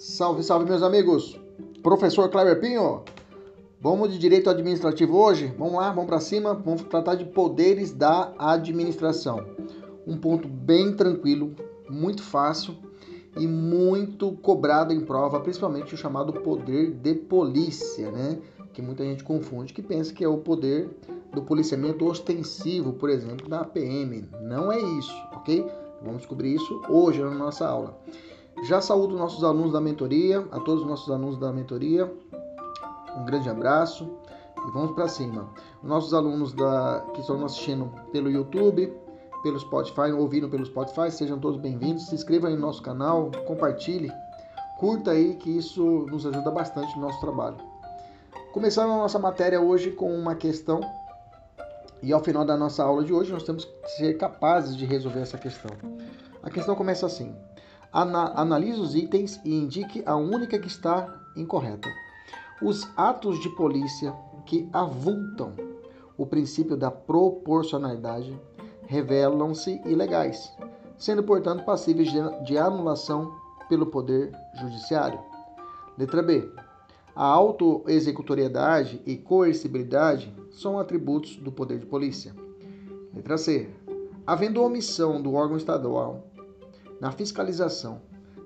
Salve, salve, meus amigos! Professor Cleber Pinho, vamos de direito administrativo hoje? Vamos lá, vamos para cima, vamos tratar de poderes da administração. Um ponto bem tranquilo, muito fácil e muito cobrado em prova, principalmente o chamado poder de polícia, né? Que muita gente confunde, que pensa que é o poder do policiamento ostensivo, por exemplo, da PM. Não é isso, ok? Vamos descobrir isso hoje na nossa aula. Já saúdo nossos alunos da mentoria, a todos os nossos alunos da mentoria. Um grande abraço e vamos para cima. Nossos alunos da, que estão assistindo pelo YouTube, pelo Spotify, ouvindo pelo Spotify, sejam todos bem-vindos. Se inscrevam no nosso canal, compartilhe, curta aí que isso nos ajuda bastante no nosso trabalho. Começando a nossa matéria hoje com uma questão e ao final da nossa aula de hoje nós temos que ser capazes de resolver essa questão. A questão começa assim: Ana, analise os itens e indique a única que está incorreta. Os atos de polícia que avultam o princípio da proporcionalidade revelam-se ilegais, sendo, portanto, passíveis de, anulação pelo Poder Judiciário. Letra B. A autoexecutoriedade e coercibilidade são atributos do poder de polícia. Letra C. Havendo omissão do órgão estadual na fiscalização,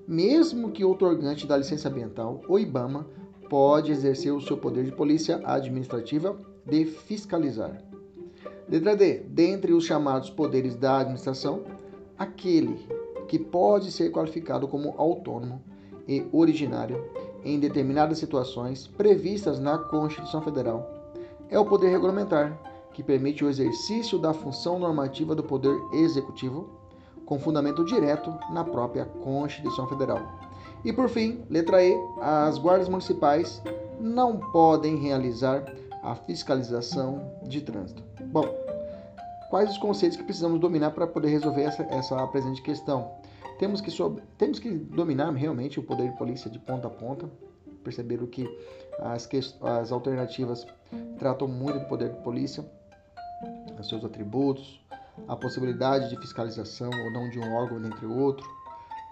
mesmo que outorgante da licença ambiental, o IBAMA pode exercer o seu poder de polícia administrativa de fiscalizar. Letra D. Dentre os chamados poderes da administração, aquele que pode ser qualificado como autônomo e originário em determinadas situações previstas na Constituição Federal é o poder regulamentar, que permite o exercício da função normativa do Poder Executivo com fundamento direto na própria Constituição Federal. E por fim, letra E, as guardas municipais não podem realizar a fiscalização de trânsito. Bom, quais os conceitos que precisamos dominar para poder resolver essa, essa presente questão? Temos que, temos que dominar realmente o poder de polícia de ponta a ponta, perceberam que as, as alternativas tratam muito do poder de polícia, seus atributos, a possibilidade de fiscalização ou não de um órgão entre outro,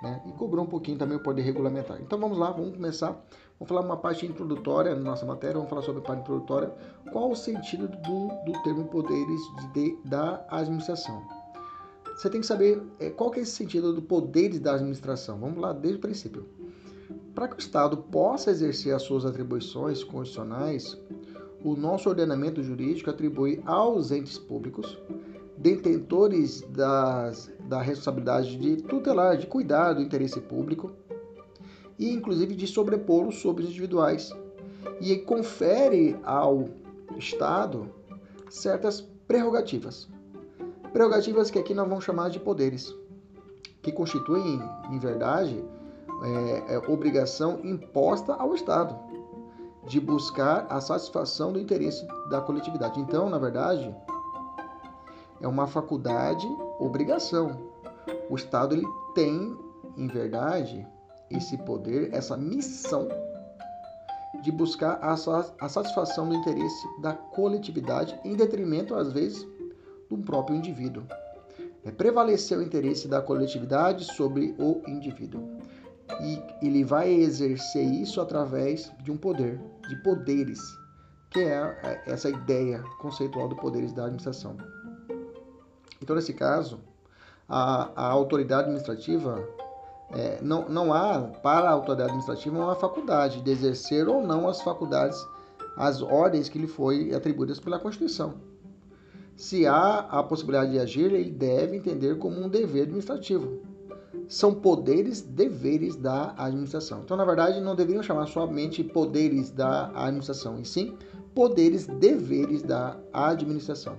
né? e cobrou um pouquinho também o poder regulamentar. Então vamos lá, vamos começar. Vamos falar uma parte introdutória na nossa matéria, vamos falar sobre a parte introdutória. Qual o sentido do, do termo poderes de, da administração? Você tem que saber é, qual que é esse sentido do poderes da administração. Vamos lá desde o princípio. Para que o Estado possa exercer as suas atribuições constitucionais, o nosso ordenamento jurídico atribui aos entes públicos detentores das, da responsabilidade de tutelar, de cuidar do interesse público e inclusive de sobrepô-lo sobre os individuais e confere ao Estado certas prerrogativas. Prerrogativas que aqui nós vamos chamar de poderes, que constituem, em verdade, é, é, obrigação imposta ao Estado de buscar a satisfação do interesse da coletividade. Então, na verdade, é uma faculdade, obrigação. O Estado ele tem, em verdade, esse poder, essa missão de buscar a, a satisfação do interesse da coletividade em detrimento, às vezes, do próprio indivíduo. É prevalecer o interesse da coletividade sobre o indivíduo. E ele vai exercer isso através de um poder, de poderes, que é essa ideia conceitual do poderes da administração. Então, nesse caso, a, a autoridade administrativa, é, não, não há, para a autoridade administrativa, uma faculdade de exercer ou não as faculdades, as ordens que lhe foi atribuídas pela Constituição. Se há a possibilidade de agir, ele deve entender como um dever administrativo. São poderes, deveres da administração. Então, na verdade, não deveriam chamar somente poderes da administração, e sim poderes, deveres da administração.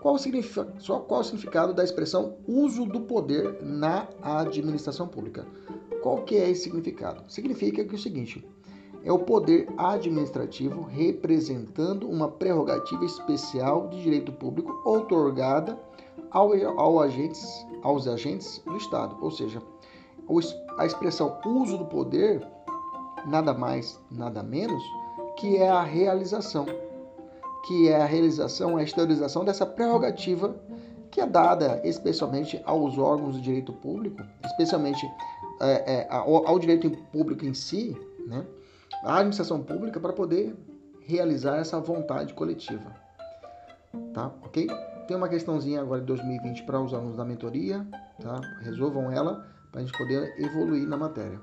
Qual o, só qual o significado da expressão uso do poder na administração pública? Qual que é esse significado? Significa que é o seguinte, é o poder administrativo representando uma prerrogativa especial de direito público outorgada ao, ao agentes, aos agentes do Estado. Ou seja, a expressão uso do poder nada mais, nada menos que é a realização que é a realização, a exteriorização dessa prerrogativa que é dada especialmente aos órgãos de direito público, especialmente é, é, ao, ao, direito público em si, né? a administração pública para poder realizar essa vontade coletiva. Tá? Ok? Tem uma questãozinha agora de 2020 para os alunos da mentoria, tá? Resolvam ela para a gente poder evoluir na matéria.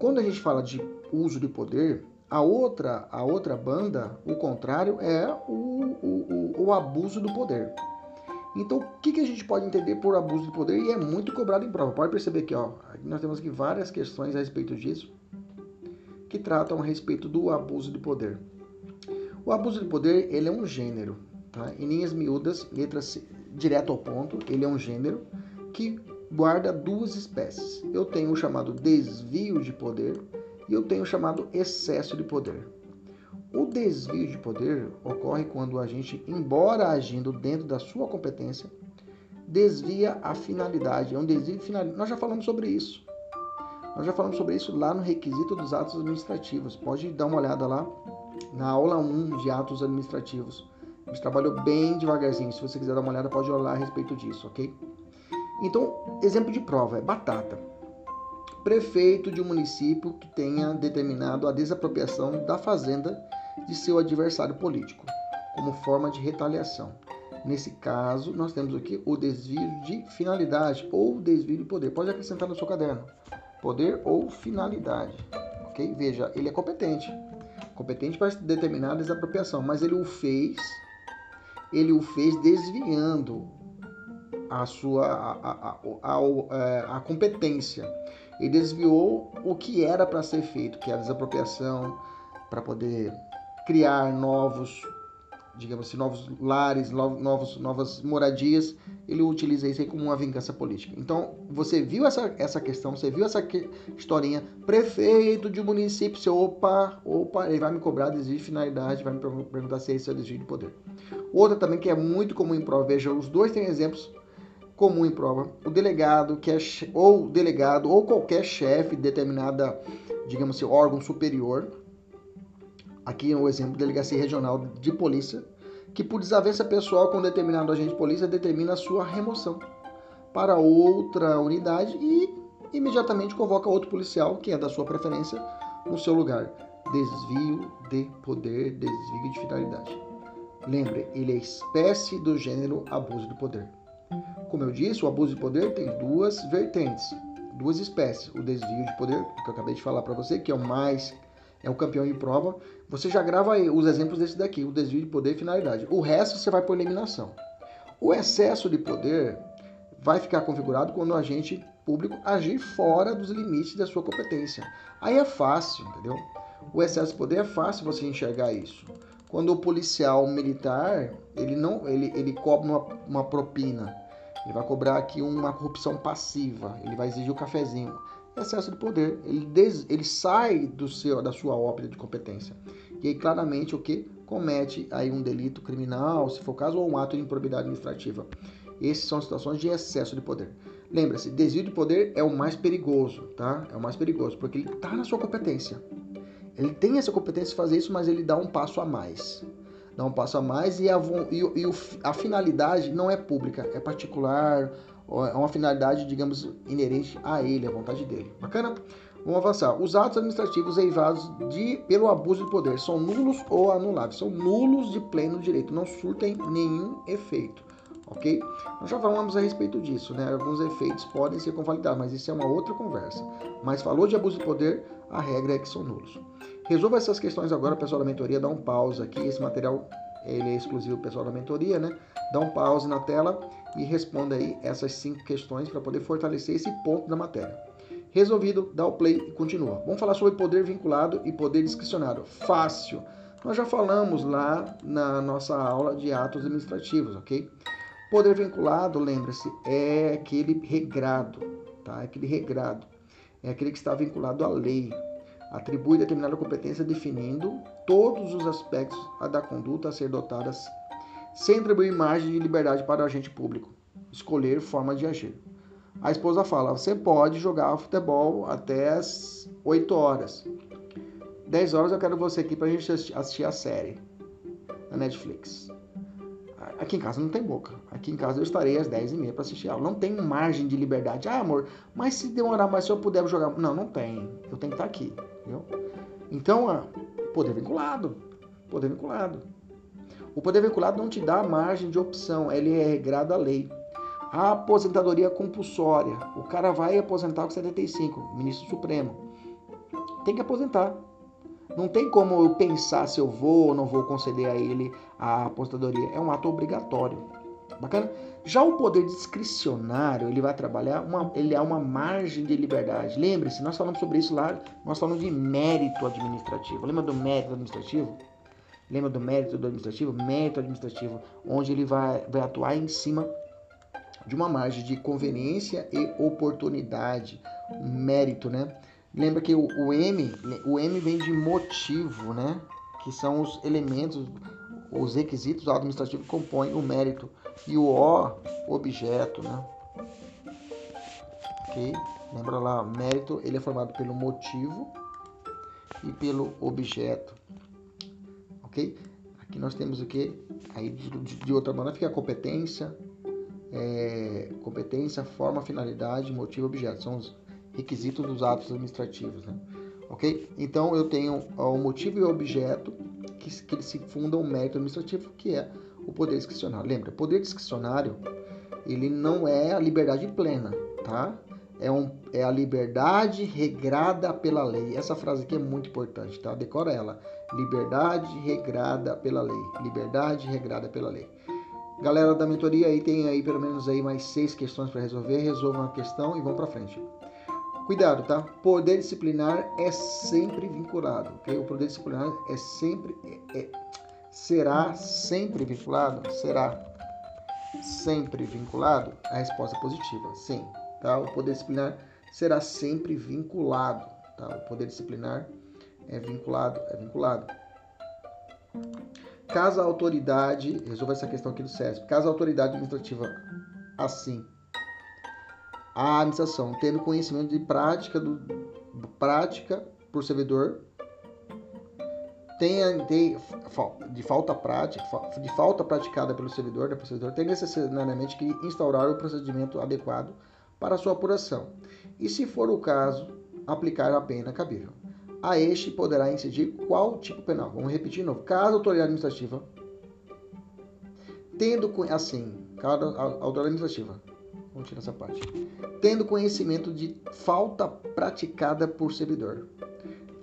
Quando a gente fala de uso de poder, a outra, a outra banda, o contrário, é o, o, o, o abuso do poder. Então, o que, que a gente pode entender por abuso de poder? E é muito cobrado em prova. Pode perceber que ó, nós temos aqui várias questões a respeito disso que tratam a respeito do abuso de poder. O abuso de poder ele é um gênero, tá? Em linhas miúdas, letras direto ao ponto, ele é um gênero que guarda duas espécies. Eu tenho o chamado desvio de poder e eu tenho chamado excesso de poder. O desvio de poder ocorre quando a gente, embora agindo dentro da sua competência, desvia a finalidade. É um desvio de finalidade. Nós já falamos sobre isso. Nós já falamos sobre isso lá no requisito dos atos administrativos. Pode dar uma olhada lá na aula 1 de atos administrativos. A gente trabalhou bem devagarzinho. Se você quiser dar uma olhada, pode olhar a respeito disso, ok? Então, exemplo de prova é batata. Prefeito de um município que tenha determinado a desapropriação da fazenda de seu adversário político, como forma de retaliação. Nesse caso, nós temos aqui o desvio de finalidade ou desvio de poder. Pode acrescentar no seu caderno. Poder ou finalidade. Ok? Veja, ele é competente. Competente para determinar a desapropriação, mas ele o fez, ele o fez desviando a sua a, a, a, é, a, competência. Ele desviou o que era para ser feito, que é a desapropriação, para poder criar novos, digamos assim, novos lares, novos, novas moradias. Ele utiliza isso aí como uma vingança política. Então, você viu essa, essa questão, você viu essa que, historinha, prefeito de um município, você, opa, opa, ele vai me cobrar desvio de finalidade, vai me perguntar se é o desvio de poder. Outra também que é muito comum em prova, veja, os dois têm exemplos comum em prova. O delegado, que é ou delegado ou qualquer chefe de determinada, digamos assim, órgão superior. Aqui é o exemplo delegacia regional de polícia, que por desavença pessoal com determinado agente de polícia determina a sua remoção para outra unidade e imediatamente convoca outro policial, que é da sua preferência, no seu lugar. Desvio de poder, desvio de finalidade. Lembre, ele é espécie do gênero abuso de poder. Como eu disse, o abuso de poder tem duas vertentes, duas espécies. O desvio de poder, que eu acabei de falar para você, que é o mais é o campeão em prova. Você já grava aí os exemplos desse daqui, o desvio de poder e finalidade. O resto você vai por eliminação. O excesso de poder vai ficar configurado quando o agente público agir fora dos limites da sua competência. Aí é fácil, entendeu? O excesso de poder é fácil você enxergar isso. Quando o policial militar, ele não, ele, ele cobra uma, uma propina, ele vai cobrar aqui uma corrupção passiva, ele vai exigir o cafezinho. Excesso de poder, ele, des, ele sai do seu, da sua ópera de competência. E aí claramente o que? Comete aí um delito criminal, se for o caso, ou um ato de improbidade administrativa. Essas são situações de excesso de poder. Lembra-se, desvio de poder é o mais perigoso, tá? É o mais perigoso, porque ele está na sua competência. Ele tem essa competência de fazer isso, mas ele dá um passo a mais. Dá um passo a mais e a, e, e a finalidade não é pública, é particular, é uma finalidade, digamos, inerente a ele, a vontade dele. Bacana? Vamos avançar. Os atos administrativos eivados de, pelo abuso de poder são nulos ou anuláveis. São nulos de pleno direito, não surtem nenhum efeito. Ok? Nós já falamos a respeito disso, né? Alguns efeitos podem ser convalidados, mas isso é uma outra conversa. Mas falou de abuso de poder, a regra é que são nulos. Resolva essas questões agora, pessoal da mentoria, dá um pause aqui. Esse material ele é exclusivo pessoal da mentoria, né? Dá um pause na tela e responda aí essas cinco questões para poder fortalecer esse ponto da matéria. Resolvido, dá o play e continua. Vamos falar sobre poder vinculado e poder discricionário. Fácil. Nós já falamos lá na nossa aula de atos administrativos, ok? Poder vinculado, lembre-se, é aquele regrado, tá? É aquele regrado. É aquele que está vinculado à lei, atribui determinada competência definindo todos os aspectos da conduta a ser dotadas, sem atribuir margem de liberdade para o agente público escolher forma de agir. A esposa fala: você pode jogar futebol até as 8 horas. 10 horas eu quero você aqui para a gente assistir a série na Netflix. Aqui em casa não tem boca. Aqui em casa eu estarei às 10h30 para assistir aula. Não tem margem de liberdade. Ah, amor, mas se demorar mais, se eu puder jogar. Não, não tem. Eu tenho que estar aqui. Entendeu? Então, ah, poder vinculado. Poder vinculado. O poder vinculado não te dá margem de opção. Ele é regrado à lei. A aposentadoria compulsória. O cara vai aposentar com 75, ministro supremo. Tem que aposentar. Não tem como eu pensar se eu vou ou não vou conceder a ele a aposentadoria. É um ato obrigatório. Bacana? Já o poder discricionário, ele vai trabalhar, uma, ele é uma margem de liberdade. Lembre-se, nós falamos sobre isso lá, nós falamos de mérito administrativo. Lembra do mérito administrativo? Lembra do mérito do administrativo? Mérito administrativo, onde ele vai, vai atuar em cima de uma margem de conveniência e oportunidade, mérito, né? Lembra que o, o M, o M vem de motivo, né? Que são os elementos, os requisitos administrativos que compõem o mérito. E o O, objeto, né? Ok? Lembra lá, mérito, ele é formado pelo motivo e pelo objeto. Ok? Aqui nós temos o que? Aí de, outra maneira fica a competência, é, competência, forma, finalidade, motivo, objeto. São os requisitos dos atos administrativos, né? Ok? Então eu tenho o motivo e o objeto que, que eles se fundam o mérito administrativo, que é o poder discricionário. Lembra, poder discricionário ele não é a liberdade plena, tá? É, um, é a liberdade regrada pela lei. Essa frase aqui é muito importante, tá? Decora ela. Liberdade regrada pela lei. Liberdade regrada pela lei. Galera da mentoria aí tem aí pelo menos aí mais seis questões para resolver. Resolvam a questão e vão para frente. Cuidado, tá? Poder disciplinar é sempre vinculado, ok? O poder disciplinar é sempre é, é, será sempre vinculado, será sempre vinculado. A resposta é positiva, sim. Tá? O poder disciplinar será sempre vinculado, tá? O poder disciplinar é vinculado, é vinculado. Caso a autoridade, resolva essa questão aqui do CESP, caso a autoridade administrativa assim, a administração tendo conhecimento de prática, do, prática por servidor, tenha de, de falta prática, de falta praticada pelo servidor, da servidor, tem necessariamente que instaurar o procedimento adequado para sua apuração. E se for o caso, aplicar a pena cabível a este poderá incidir qual tipo penal? Vamos repetir de novo. Caso a autoridade administrativa, tendo assim, cada autoridade administrativa, vamos tirar essa parte, tendo conhecimento de falta praticada por servidor,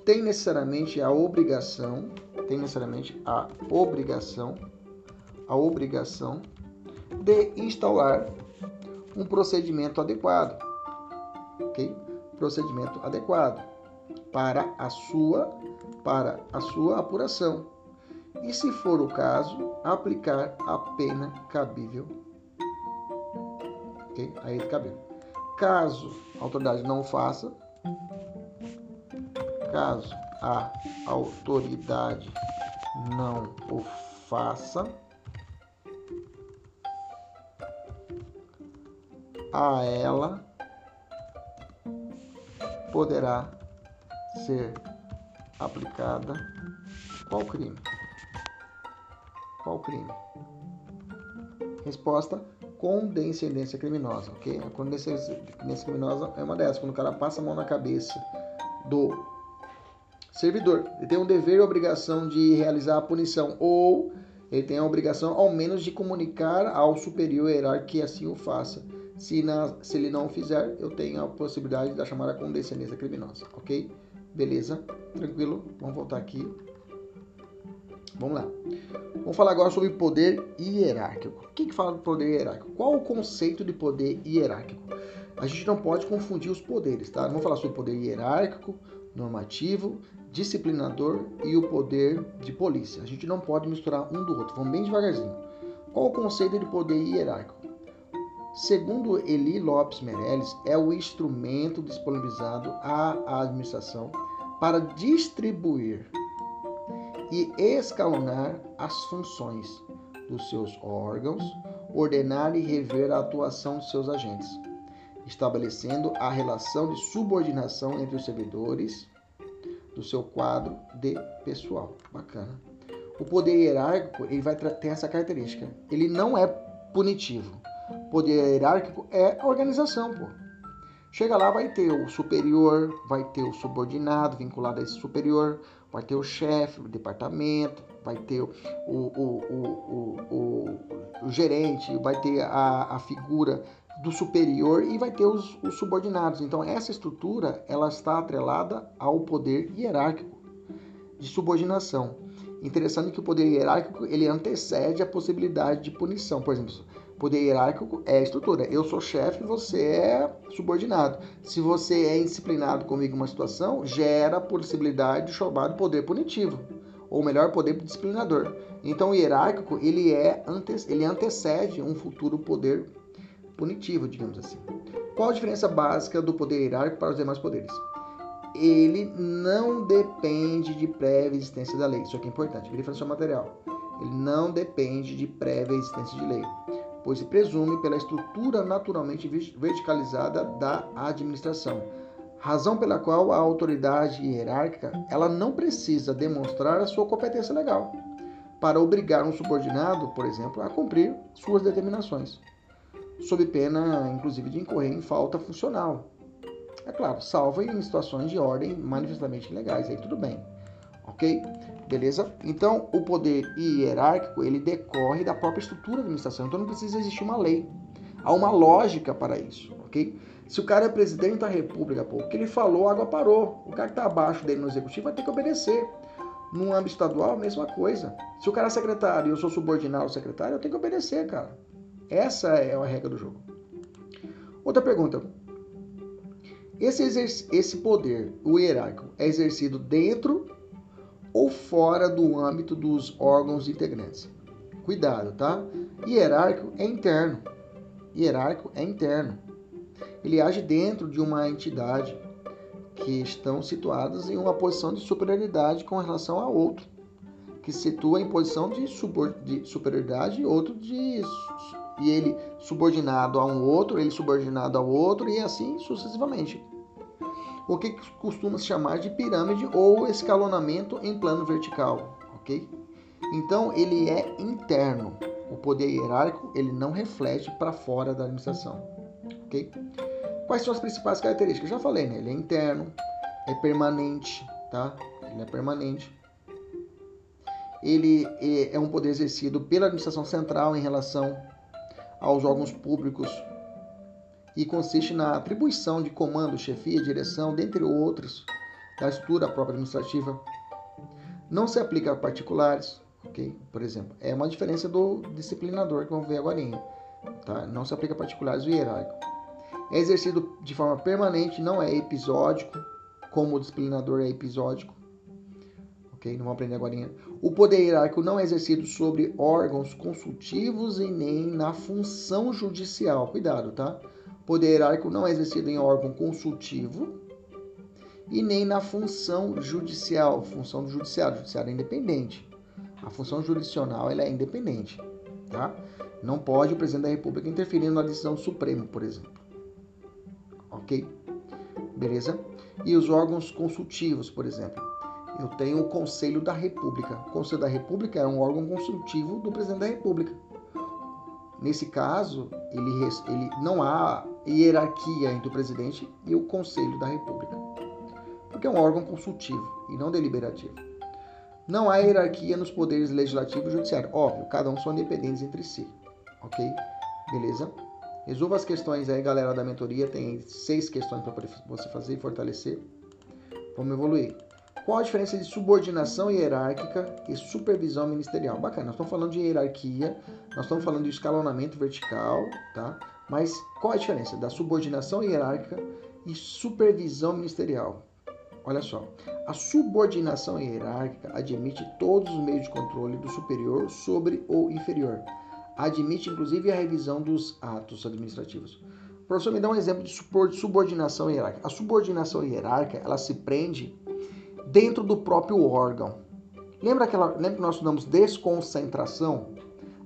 tem necessariamente a obrigação, tem necessariamente a obrigação, a obrigação de instaurar um procedimento adequado, ok? Procedimento adequado para a sua para a sua apuração. E se for o caso, aplicar a pena cabível. OK? Aí cabível. Caso a autoridade não faça, caso a autoridade não o faça, a ela poderá ser aplicada qual crime? Qual crime? Resposta: condescendência criminosa, ok? A condescendência criminosa é uma dessas, quando o cara passa a mão na cabeça do servidor. Ele tem um dever e obrigação de realizar a punição ou ele tem a obrigação, ao menos, de comunicar ao superior hierárquico que assim o faça. Se, na, se ele não o fizer, eu tenho a possibilidade da chamada condescendência criminosa, ok? Beleza? Tranquilo? Vamos voltar aqui. Vamos lá. Vamos falar agora sobre poder hierárquico. O que, que fala do poder hierárquico? Qual o conceito de poder hierárquico? A gente não pode confundir os poderes, tá? Vamos falar sobre poder hierárquico, normativo, disciplinador e o poder de polícia. A gente não pode misturar um do outro. Vamos bem devagarzinho. Qual o conceito de poder hierárquico? Segundo Eli Lopes Meirelles, é o instrumento disponibilizado à administração para distribuir e escalonar as funções dos seus órgãos, ordenar e rever a atuação de seus agentes, estabelecendo a relação de subordinação entre os servidores do seu quadro de pessoal. Bacana. O poder hierárquico ele vai ter essa característica. Ele não é punitivo. O poder hierárquico é organização, pô. Chega lá, vai ter o superior, vai ter o subordinado vinculado a esse superior, vai ter o chefe do departamento, vai ter o, o, o, o, gerente, vai ter a, a figura do superior e vai ter os, os, subordinados. Então essa estrutura ela está atrelada ao poder hierárquico de subordinação. Interessante que o poder hierárquico ele antecede a possibilidade de punição. Por exemplo, poder hierárquico é a estrutura. Eu sou chefe, você é subordinado. Se você é indisciplinado comigo em uma situação, gera a possibilidade de chamado poder punitivo, ou melhor, poder disciplinador. Então, o hierárquico ele é ele antecede um futuro poder punitivo, digamos assim. Qual a diferença básica do poder hierárquico para os demais poderes? Ele não depende de prévia existência da lei. Isso aqui é importante. Verificação material. Ele não depende de prévia existência de lei, pois se presume pela estrutura naturalmente verticalizada da administração. Razão pela qual a autoridade hierárquica ela não precisa demonstrar a sua competência legal para obrigar um subordinado, por exemplo, a cumprir suas determinações sob pena, inclusive, de incorrer em falta funcional. É claro, salvo em situações de ordem manifestamente ilegais, aí tudo bem. Ok? Beleza? Então, o poder hierárquico, ele decorre da própria estrutura da administração, então não precisa existir uma lei. Há uma lógica para isso, ok? Se o cara é presidente da república, pô, o que ele falou, a água parou. O cara que está abaixo dele no executivo vai ter que obedecer. No âmbito estadual, a mesma coisa. Se o cara é secretário e eu sou subordinado ao secretário, eu tenho que obedecer, cara. Essa é a regra do jogo. Outra pergunta. Esse, esse poder, o hierárquico, é exercido dentro ou fora do âmbito dos órgãos integrantes? Cuidado, tá? Hierárquico é interno. Hierárquico é interno. Ele age dentro de uma entidade que estão situadas em uma posição de superioridade com relação a outro, que situa em posição de, de superioridade e outro de e ele subordinado a um outro, ele subordinado ao outro e assim sucessivamente. O que costuma se chamar de pirâmide ou escalonamento em plano vertical, ok? Então ele é interno. O poder hierárquico ele não reflete para fora da administração, ok? Quais são as principais características? Já falei, né? Ele é interno, é permanente, tá? Ele é permanente. Ele é um poder exercido pela administração central em relação aos órgãos públicos e consiste na atribuição de comando, chefia, direção, dentre outros, da estrutura própria administrativa. Não se aplica a particulares, ok? Por exemplo, é uma diferença do disciplinador que vamos ver agora. Tá? Não se aplica a particulares o hierárquico. É exercido de forma permanente, não é episódico, como o disciplinador é episódico Não aprender agora. O poder hierárquico não é exercido sobre órgãos consultivos e nem na função judicial. Cuidado, tá? Poder hierárquico não é exercido em órgão consultivo e nem na função judicial. Função do judiciário. O judiciário é independente. A função jurisdicional ela é independente, tá? Não pode o presidente da República interferir na decisão do Supremo, por exemplo. Ok? Beleza? E os órgãos consultivos, por exemplo eu tenho o Conselho da República. O Conselho da República é um órgão consultivo do presidente da República. Nesse caso, ele, ele não há hierarquia entre o presidente e o Conselho da República, porque é um órgão consultivo e não deliberativo. Não há hierarquia nos poderes legislativo e judiciário. Óbvio, cada um são independentes entre si. Ok? Beleza? Resolva as questões aí, galera da mentoria. Tem seis questões para você fazer e fortalecer. Vamos evoluir. Qual a diferença de subordinação hierárquica e supervisão ministerial? Bacana, nós estamos falando de hierarquia, nós estamos falando de escalonamento vertical, tá? Mas qual a diferença da subordinação hierárquica e supervisão ministerial? Olha só, a subordinação hierárquica admite todos os meios de controle do superior sobre o inferior. Admite inclusive a revisão dos atos administrativos. Professor, me dá um exemplo de subordinação hierárquica. A subordinação hierárquica, ela se prende dentro do próprio órgão. Lembra, aquela, lembra que nós estudamos desconcentração?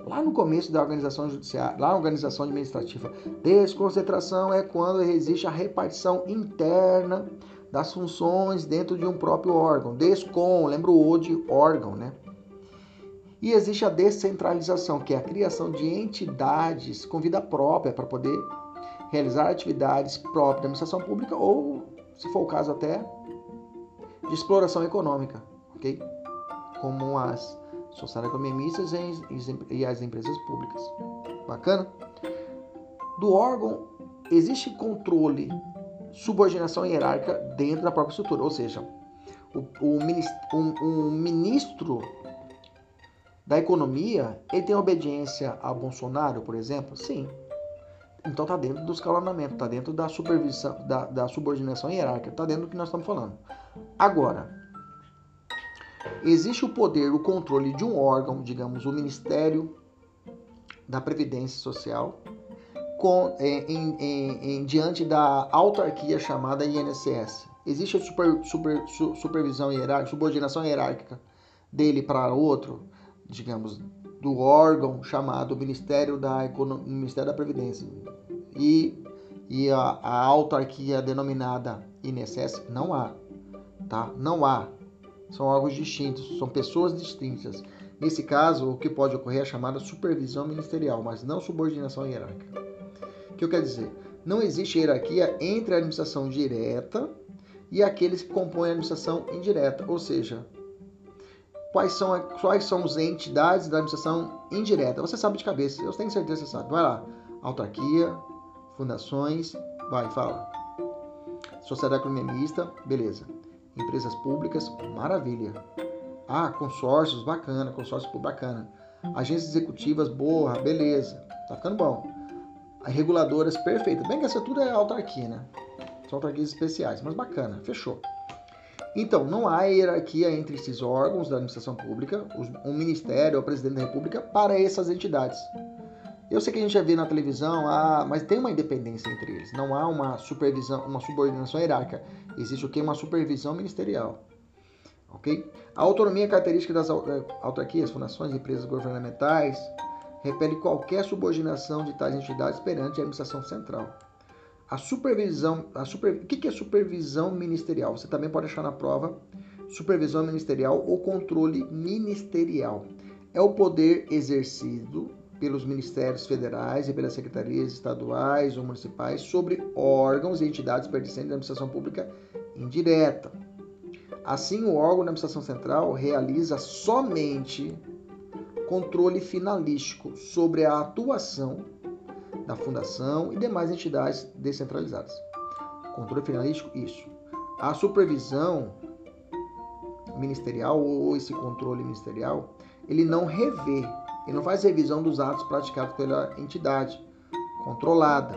Lá no começo da organização judiciária, lá na organização administrativa, desconcentração é quando existe a repartição interna das funções dentro de um próprio órgão. Descon, lembra o O de órgão, né? E existe a descentralização, que é a criação de entidades com vida própria para poder realizar atividades próprias da administração pública ou, se for o caso até, de exploração econômica, ok? Como as sociedades economistas e as empresas públicas. Bacana? Do órgão, existe controle, subordinação hierárquica dentro da própria estrutura, ou seja, o, o, ministro da economia, ele tem obediência a Bolsonaro, por exemplo? Sim. Então está dentro do escalonamento, está dentro da supervisão, da, da subordinação hierárquica, está dentro do que nós estamos falando. Agora, existe o poder, o controle de um órgão, digamos, o Ministério da Previdência Social, com, é, em, em, em, diante da autarquia chamada INSS. Existe a super, super, su, supervisão hierárquica, subordinação hierárquica dele para outro, digamos, do órgão chamado Ministério da, Economia, Ministério da Previdência e, e a, a autarquia denominada INSS, não há, tá? Não há. São órgãos distintos, são pessoas distintas. Nesse caso, o que pode ocorrer é a chamada supervisão ministerial, mas não subordinação hierárquica. O que eu quero dizer? Não existe hierarquia entre a administração direta e aqueles que compõem a administração indireta, ou seja, quais são, quais são as entidades da administração indireta. Você sabe de cabeça, eu tenho certeza que você sabe. Vai lá, autarquia, fundações, vai, fala. Sociedade economista, beleza. Empresas públicas, maravilha. Ah, consórcios, bacana, consórcio bacana. Agências executivas, boa, beleza. Tá ficando bom. Reguladoras, perfeito. Bem que essa tudo é autarquia, né? São autarquias especiais, mas bacana, fechou. Então, não há hierarquia entre esses órgãos da administração pública, o ministério, o presidente da república, para essas entidades. Eu sei que a gente já vê na televisão, ah, mas tem uma independência entre eles. Não há uma supervisão, uma subordinação hierárquica. Existe o que? Uma supervisão ministerial. Ok? A autonomia característica das eh, autarquias, fundações, empresas governamentais, repele qualquer subordinação de tais entidades perante a administração central. A supervisão, a super, o que é supervisão ministerial? Você também pode achar na prova supervisão ministerial ou controle ministerial. É o poder exercido pelos ministérios federais e pelas secretarias estaduais ou municipais sobre órgãos e entidades pertencentes à administração pública indireta. Assim, o órgão da administração central realiza somente controle finalístico sobre a atuação da fundação e demais entidades descentralizadas. Controle finalístico, isso. A supervisão ministerial ou esse controle ministerial, ele não revê, ele não faz revisão dos atos praticados pela entidade controlada,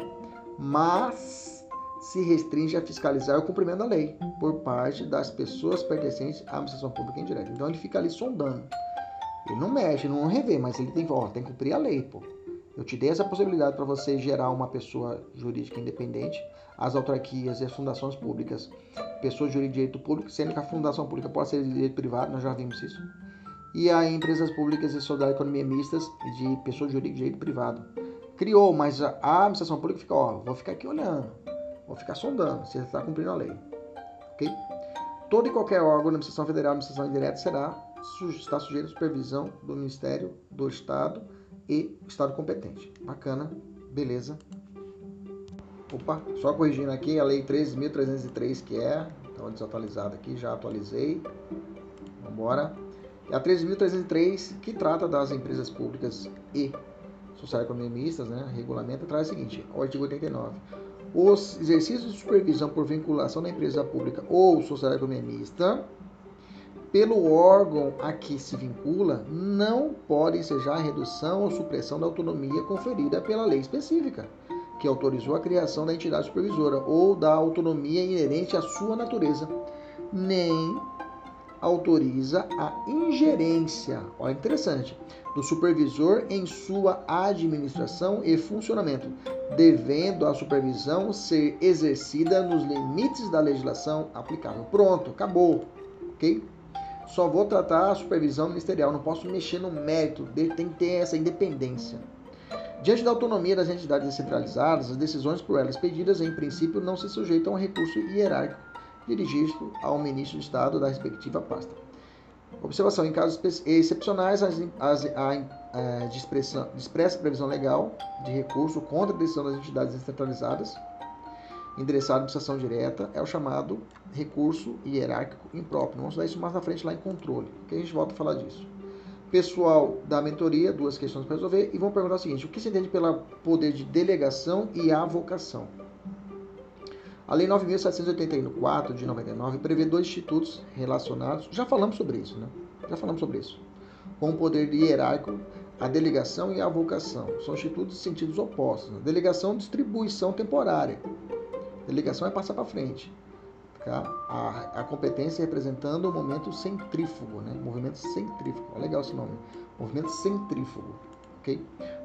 mas se restringe a fiscalizar o cumprimento da lei por parte das pessoas pertencentes à administração pública indireta. Então ele fica ali sondando. Ele não mexe, não revê, mas ele tem, ó, tem que cumprir a lei, pô. Eu te dei essa possibilidade para você gerar uma pessoa jurídica independente, as autarquias e as fundações públicas, pessoas de direito público, sendo que a fundação pública pode ser de direito privado, nós já vimos isso. E a empresas públicas e sociedade economia mistas de pessoas jurídicas de direito privado. Criou, mas a administração pública fica, ó, vou ficar aqui olhando, vou ficar sondando se está cumprindo a lei. Ok? Todo e qualquer órgão da administração federal, administração indireta, será está sujeito à supervisão do Ministério do Estado e Estado competente. Bacana, beleza. Opa, só corrigindo aqui a Lei 13.303, que é, estava desatualizada aqui, já atualizei. Vamos embora. É a 13.303, que trata das empresas públicas e social-economistas, né, regulamento, traz o seguinte, o artigo 89. Os exercícios de supervisão por vinculação da empresa pública ou social-economista pelo órgão a que se vincula, não pode ensejar redução ou supressão da autonomia conferida pela lei específica, que autorizou a criação da entidade supervisora, ou da autonomia inerente à sua natureza, nem autoriza a ingerência, olha interessante, do supervisor em sua administração e funcionamento, devendo a supervisão ser exercida nos limites da legislação aplicável. Pronto, acabou, ok? Só vou tratar a supervisão ministerial, não posso mexer no mérito, tem que ter essa independência. Diante da autonomia das entidades descentralizadas, as decisões por elas pedidas, em princípio, não se sujeitam a um recurso hierárquico dirigido ao ministro de Estado da respectiva pasta. Observação: em casos excepcionais, as, as, a, a, de expressa previsão legal de recurso contra a decisão das entidades descentralizadas endereçado à administração direta é o chamado recurso hierárquico impróprio. Vamos dar isso mais na frente lá em controle, que a gente volta a falar disso. Pessoal da mentoria, duas questões para resolver, e vão perguntar o seguinte: o que se entende pelo poder de delegação e avocação? A Lei 9.784 de 99 prevê dois institutos relacionados, já falamos sobre isso, né? Já falamos sobre isso. Com o poder hierárquico, a delegação e a avocação. São institutos de sentidos opostos. A delegação, distribuição temporária. Delegação é passar para frente. Tá? A, a, competência representando o momento centrífugo, né? Movimento centrífugo. É legal esse nome. Movimento centrífugo. ok?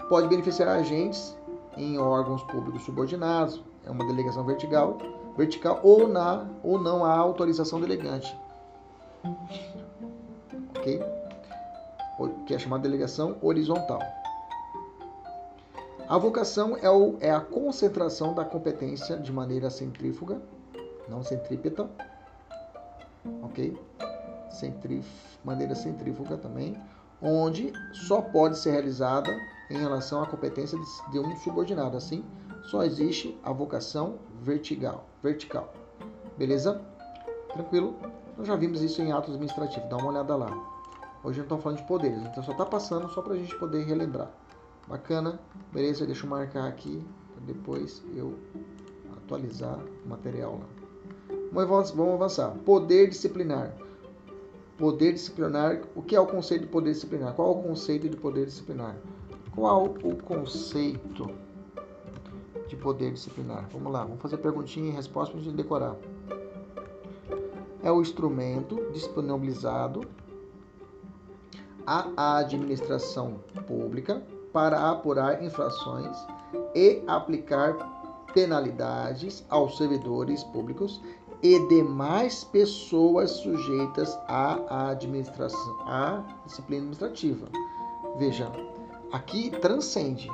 Pode beneficiar agentes em órgãos públicos subordinados. É uma delegação vertical, vertical ou na ou não há autorização delegante. Ok? Que é chamada delegação horizontal. A vocação é, o, é a concentração da competência de maneira centrífuga, não centrípeta, ok? Centrif, maneira centrífuga também, onde só pode ser realizada em relação à competência de, de um subordinado. Assim, só existe a vocação vertical. vertical. Beleza? Tranquilo? Nós já vimos isso em atos administrativos, dá uma olhada lá. Hoje não estamos falando de poderes, então só está passando só para a gente poder relembrar. Bacana? Beleza? Deixa eu marcar aqui depois eu atualizar o material lá. Vamos avançar. Poder disciplinar. Poder disciplinar. O que é o conceito de poder disciplinar? Qual é o conceito de poder disciplinar? Qual o conceito de poder disciplinar? Vamos lá, vamos fazer perguntinha e resposta para a gente decorar. É o instrumento disponibilizado à administração pública para apurar infrações e aplicar penalidades aos servidores públicos e demais pessoas sujeitas à administração, à disciplina administrativa. Veja, aqui transcende.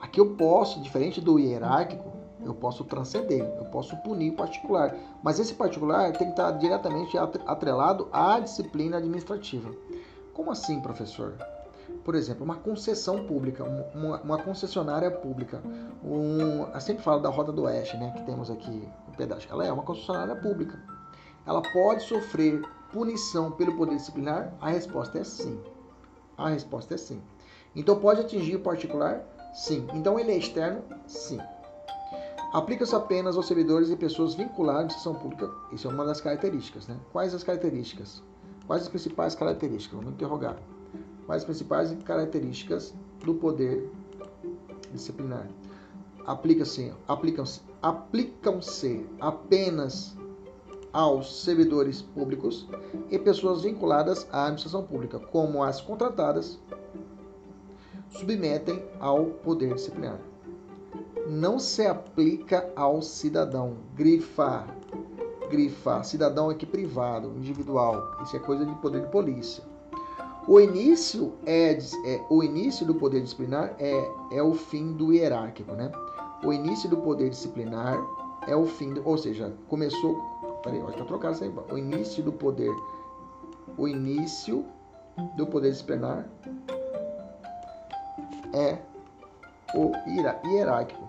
Aqui eu posso, diferente do hierárquico, eu posso transcender, eu posso punir o particular. Mas esse particular tem que estar diretamente atrelado à disciplina administrativa. Como assim, professor? Por exemplo, uma concessão pública, uma, uma concessionária pública. Um, eu sempre falo da Rota do Oeste, né, que temos aqui no pedaço. Ela é uma concessionária pública. Ela pode sofrer punição pelo poder disciplinar? A resposta é sim. A resposta é sim. Então pode atingir o particular? Sim. Então ele é externo? Sim. Aplica-se apenas aos servidores e pessoas vinculadas à administração pública. Isso é uma das características, né? Quais as características? Quais as principais características? Vamos interrogar as principais características do poder disciplinar. Aplicam-se, aplicam-se apenas aos servidores públicos e pessoas vinculadas à administração pública, como as contratadas, submetem ao poder disciplinar. Não se aplica ao cidadão. Grifa. Grifa. Cidadão aqui privado, individual. Isso é coisa de poder de polícia. O início é, é, o início do poder disciplinar é, é o fim do hierárquico, né? O início do poder disciplinar é o fim, do, ou seja, começou, peraí, acho que trocado isso aí. O início do poder, o início do poder disciplinar é o hierárquico.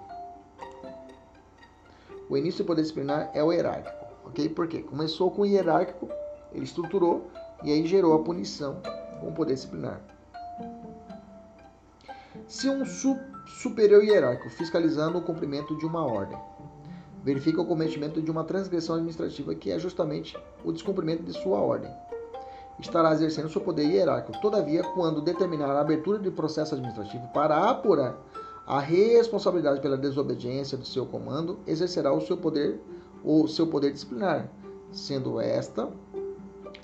O início do poder disciplinar é o hierárquico, ok? Por quê? Começou com o hierárquico, ele estruturou e aí gerou a punição com o poder disciplinar. Se um su superior hierárquico fiscalizando o cumprimento de uma ordem verifica o cometimento de uma transgressão administrativa que é justamente o descumprimento de sua ordem, estará exercendo seu poder hierárquico. Todavia, quando determinar a abertura de processo administrativo para apurar a responsabilidade pela desobediência do seu comando, exercerá o seu poder o seu poder disciplinar, sendo esta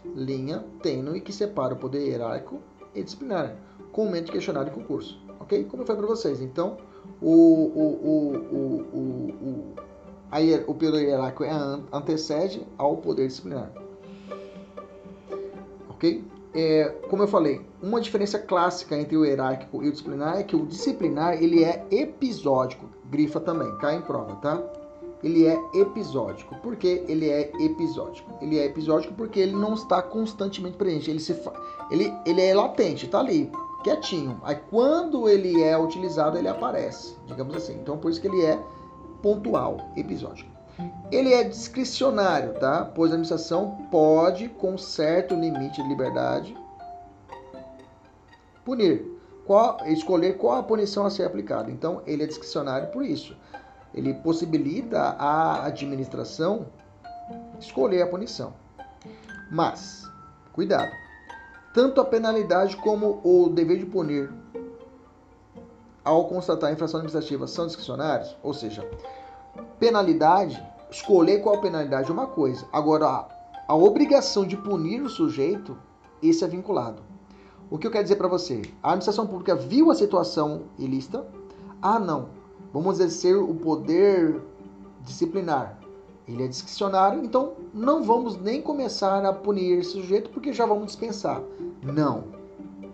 linha tênue que separa o poder hierárquico e disciplinar, comumente questionado em concurso. Ok? Como eu falei para vocês. Então, o, o, o, o, o, o poder hierárquico é, antecede ao poder disciplinar. Ok? É, como eu falei, uma diferença clássica entre o hierárquico e o disciplinar é que o disciplinar ele é episódico, grifa também, cai em prova, tá? Ele é episódico. Por que ele é episódico? Ele é episódico porque ele não está constantemente presente. Ele, se fa... ele, ele é latente, está ali, quietinho. Aí quando ele é utilizado, ele aparece, digamos assim. Então por isso que ele é pontual, episódico. Ele é discricionário, tá? Pois a administração pode, com certo limite de liberdade, punir, qual, escolher qual a punição a ser aplicada. Então, ele é discricionário por isso. Ele possibilita a administração escolher a punição. Mas, cuidado, tanto a penalidade como o dever de punir ao constatar a infração administrativa são discricionários, ou seja, penalidade, escolher qual penalidade é uma coisa. Agora, a, a obrigação de punir o sujeito, esse é vinculado. O que eu quero dizer para você? A administração pública viu a situação ilícita. Ah, não. Vamos exercer o poder disciplinar. Ele é discricionário, então não vamos nem começar a punir esse sujeito porque já vamos dispensar. Não.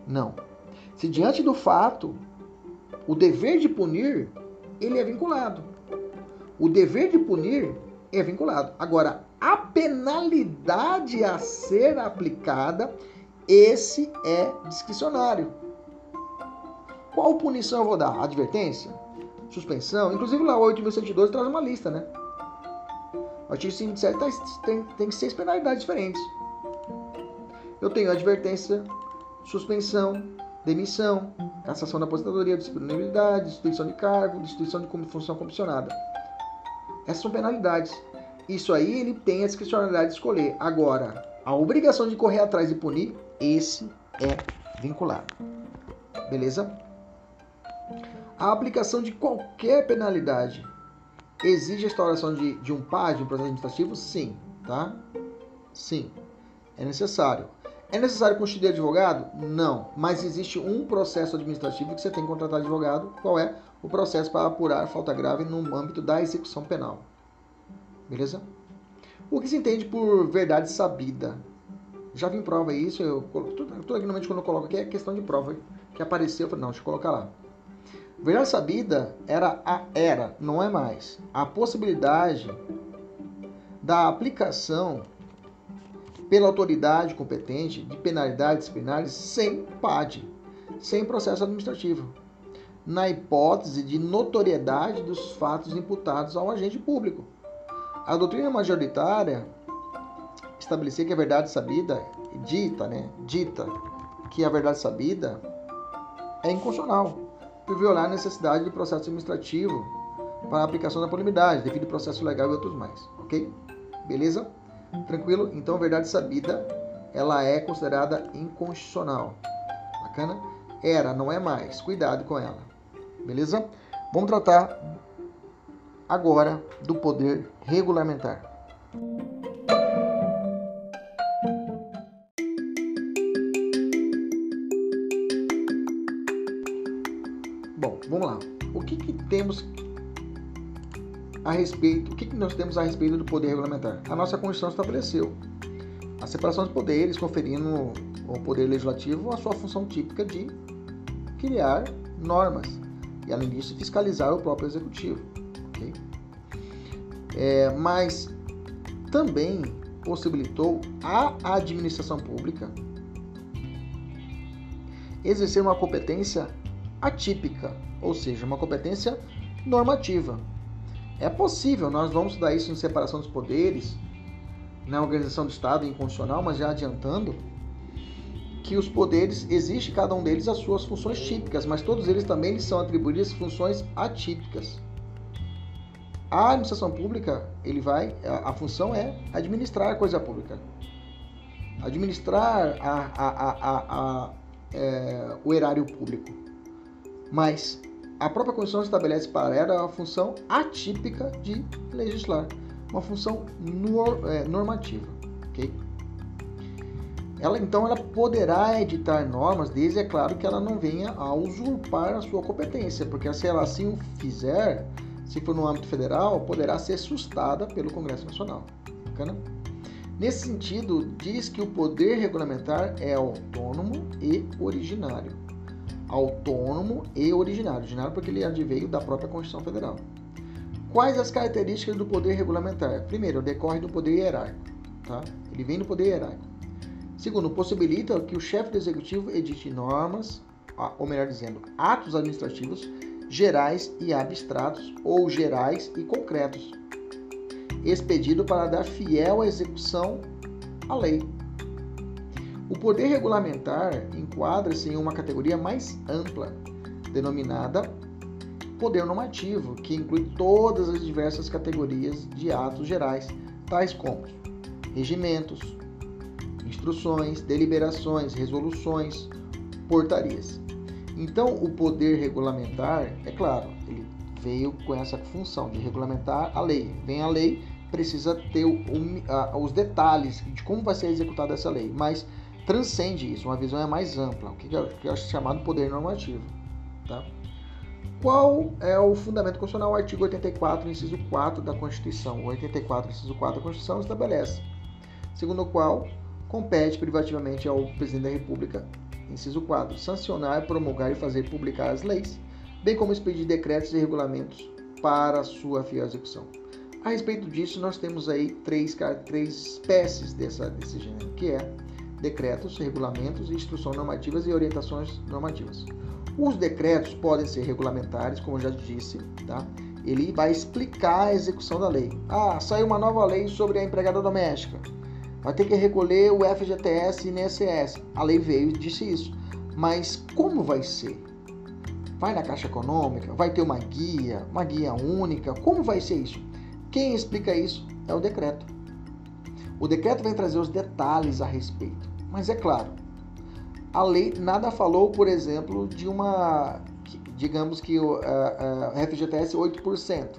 Não. Se diante do fato, o dever de punir, ele é vinculado o dever de punir é vinculado. Agora, a penalidade a ser aplicada, esse é discricionário. Qual punição eu vou dar? Advertência? Suspensão? Inclusive lá o 8.112 traz uma lista, né? O artigo 57 tá, tem, tem seis penalidades diferentes. Eu tenho advertência, suspensão, demissão, cassação da aposentadoria, disponibilidade, destituição de cargo, destituição de função comissionada. Essas são penalidades. Isso aí ele tem a discricionalidade de escolher. Agora, a obrigação de correr atrás e punir, esse é vinculado. Beleza? A aplicação de qualquer penalidade exige a instauração de, de um PAD, de um processo administrativo? Sim, tá? Sim, é necessário. É necessário constituir advogado? Não, mas existe um processo administrativo que você tem que contratar advogado. Qual é? o processo para apurar falta grave no âmbito da execução penal. Beleza? O que se entende por verdade sabida? Já vi em prova isso, eu tudo, tudo aqui normalmente quando eu coloco aqui é questão de prova que apareceu, eu falei, não, deixa eu colocar lá. Verdade sabida era a era, não é mais, a possibilidade da aplicação pela autoridade competente de penalidades disciplinares sem PAD, sem processo administrativo na hipótese de notoriedade dos fatos imputados ao agente público. A doutrina majoritária estabelecia que a verdade sabida, dita, né, dita que a verdade sabida é inconstitucional por violar a necessidade de processo administrativo para a aplicação da polimidade, devido ao processo legal e outros mais, ok? Beleza? Tranquilo? Então, verdade sabida, ela é considerada inconstitucional. Bacana? Era, não é mais. Cuidado com ela beleza? Vamos tratar agora do poder regulamentar. Bom, vamos lá. O que, que temos a respeito? O que, que nós temos a respeito do poder regulamentar? A nossa Constituição estabeleceu a separação de poderes, conferindo ao poder legislativo a sua função típica de criar normas e, além disso, fiscalizar o próprio executivo. Okay? É, mas também possibilitou à administração pública exercer uma competência atípica, ou seja, uma competência normativa. É possível, nós vamos estudar isso em separação dos poderes, na organização do Estado inconstitucional, mas já adiantando, que os poderes, existe cada um deles as suas funções típicas, mas todos eles também são atribuídas funções atípicas. A administração pública, ele vai, a, a função é administrar a coisa pública. Administrar a, a, é, o erário público. Mas a própria Constituição estabelece para ela a função atípica de legislar, uma função é, normativa. Okay? Ela então ela poderá editar normas, desde é claro que ela não venha a usurpar a sua competência, porque se ela assim o fizer, se for no âmbito federal, poderá ser sustada pelo Congresso Nacional. Bacana? Nesse sentido, diz que o poder regulamentar é autônomo e originário. Autônomo e originário. Originário porque ele adveio da própria Constituição Federal. Quais as características do poder regulamentar? Primeiro, decorre do poder hierárquico, tá? Ele vem do poder hierárquico. Segundo, possibilita que o chefe do executivo edite normas, ou melhor dizendo, atos administrativos gerais e abstratos ou gerais e concretos, expedido para dar fiel execução à lei. O poder regulamentar enquadra-se em uma categoria mais ampla, denominada poder normativo, que inclui todas as diversas categorias de atos gerais, tais como regimentos, instruções, deliberações, resoluções, portarias. Então, o poder regulamentar, é claro, ele veio com essa função de regulamentar a lei. Vem a lei, precisa ter o, a, os detalhes de como vai ser executada essa lei, mas transcende isso, uma visão é mais ampla, o que é, que é chamado poder normativo. Tá? Qual é o fundamento constitucional? O artigo 84, inciso 4 da Constituição. O 84, inciso 4 da Constituição estabelece, segundo o qual compete privativamente ao presidente da República, inciso 4, sancionar, promulgar e fazer publicar as leis, bem como expedir decretos e regulamentos para sua fiel execução. A respeito disso, nós temos aí três, três espécies dessa, desse gênero, que é decretos, regulamentos, instruções normativas e orientações normativas. Os decretos podem ser regulamentares, como já disse, tá? Ele vai explicar a execução da lei. Ah, saiu uma nova lei sobre a empregada doméstica. Vai ter que recolher o FGTS e INSS. A lei veio e disse isso. Mas como vai ser? Vai na Caixa Econômica? Vai ter uma guia? Uma guia única? Como vai ser isso? Quem explica isso é o decreto. O decreto vai trazer os detalhes a respeito. Mas é claro, a lei nada falou, por exemplo, de uma, digamos que o FGTS 8%.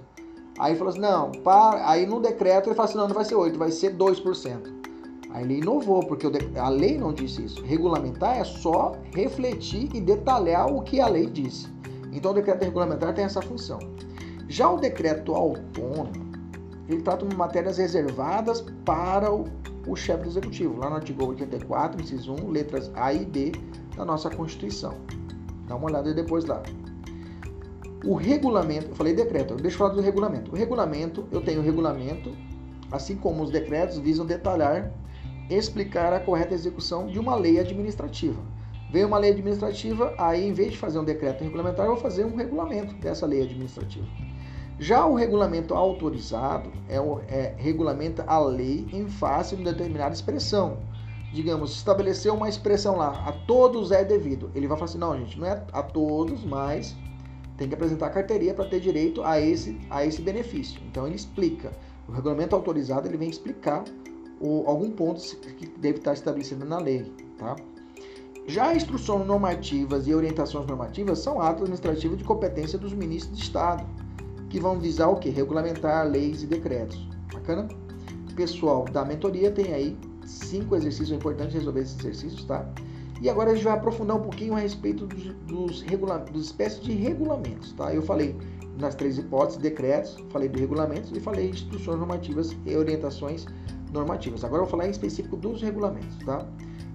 Aí falou assim, não, para, aí no decreto ele fala assim, não, não vai ser 8, vai ser 2%. Aí ele inovou, porque a lei não disse isso. Regulamentar é só refletir e detalhar o que a lei disse. Então o decreto regulamentar tem essa função. Já o decreto autônomo, ele trata de matérias reservadas para o, o chefe do executivo, lá no artigo 84, inciso 1, letras A e B da nossa Constituição. Dá uma olhada depois lá. O regulamento, eu falei decreto, deixa eu falar do regulamento. O regulamento, eu tenho o regulamento, assim como os decretos visam detalhar, explicar a correta execução de uma lei administrativa. Veio uma lei administrativa, aí em vez de fazer um decreto regulamentar, eu vou fazer um regulamento dessa lei administrativa. Já o regulamento autorizado é, o, é regulamenta a lei em face de uma determinada expressão. Digamos, estabeleceu uma expressão lá, a todos é devido. Ele vai falar assim, não, gente, não é a todos, mas tem que apresentar a carteirinha para ter direito a esse, a esse benefício. Então ele explica. O regulamento autorizado ele vem explicar o, algum ponto que deve estar estabelecido na lei, tá? Já instruções normativas e orientações normativas são atos administrativos de competência dos ministros de Estado que vão visar o que? Regulamentar leis e decretos. Bacana? Pessoal da mentoria tem aí cinco exercícios, é importante resolver esses exercícios, tá? E agora a gente vai aprofundar um pouquinho a respeito dos, dos, regula dos espécies de regulamentos, tá? Eu falei nas três hipóteses, decretos, falei de regulamentos e falei de instruções normativas e orientações normativas. Agora eu vou falar em específico dos regulamentos, tá?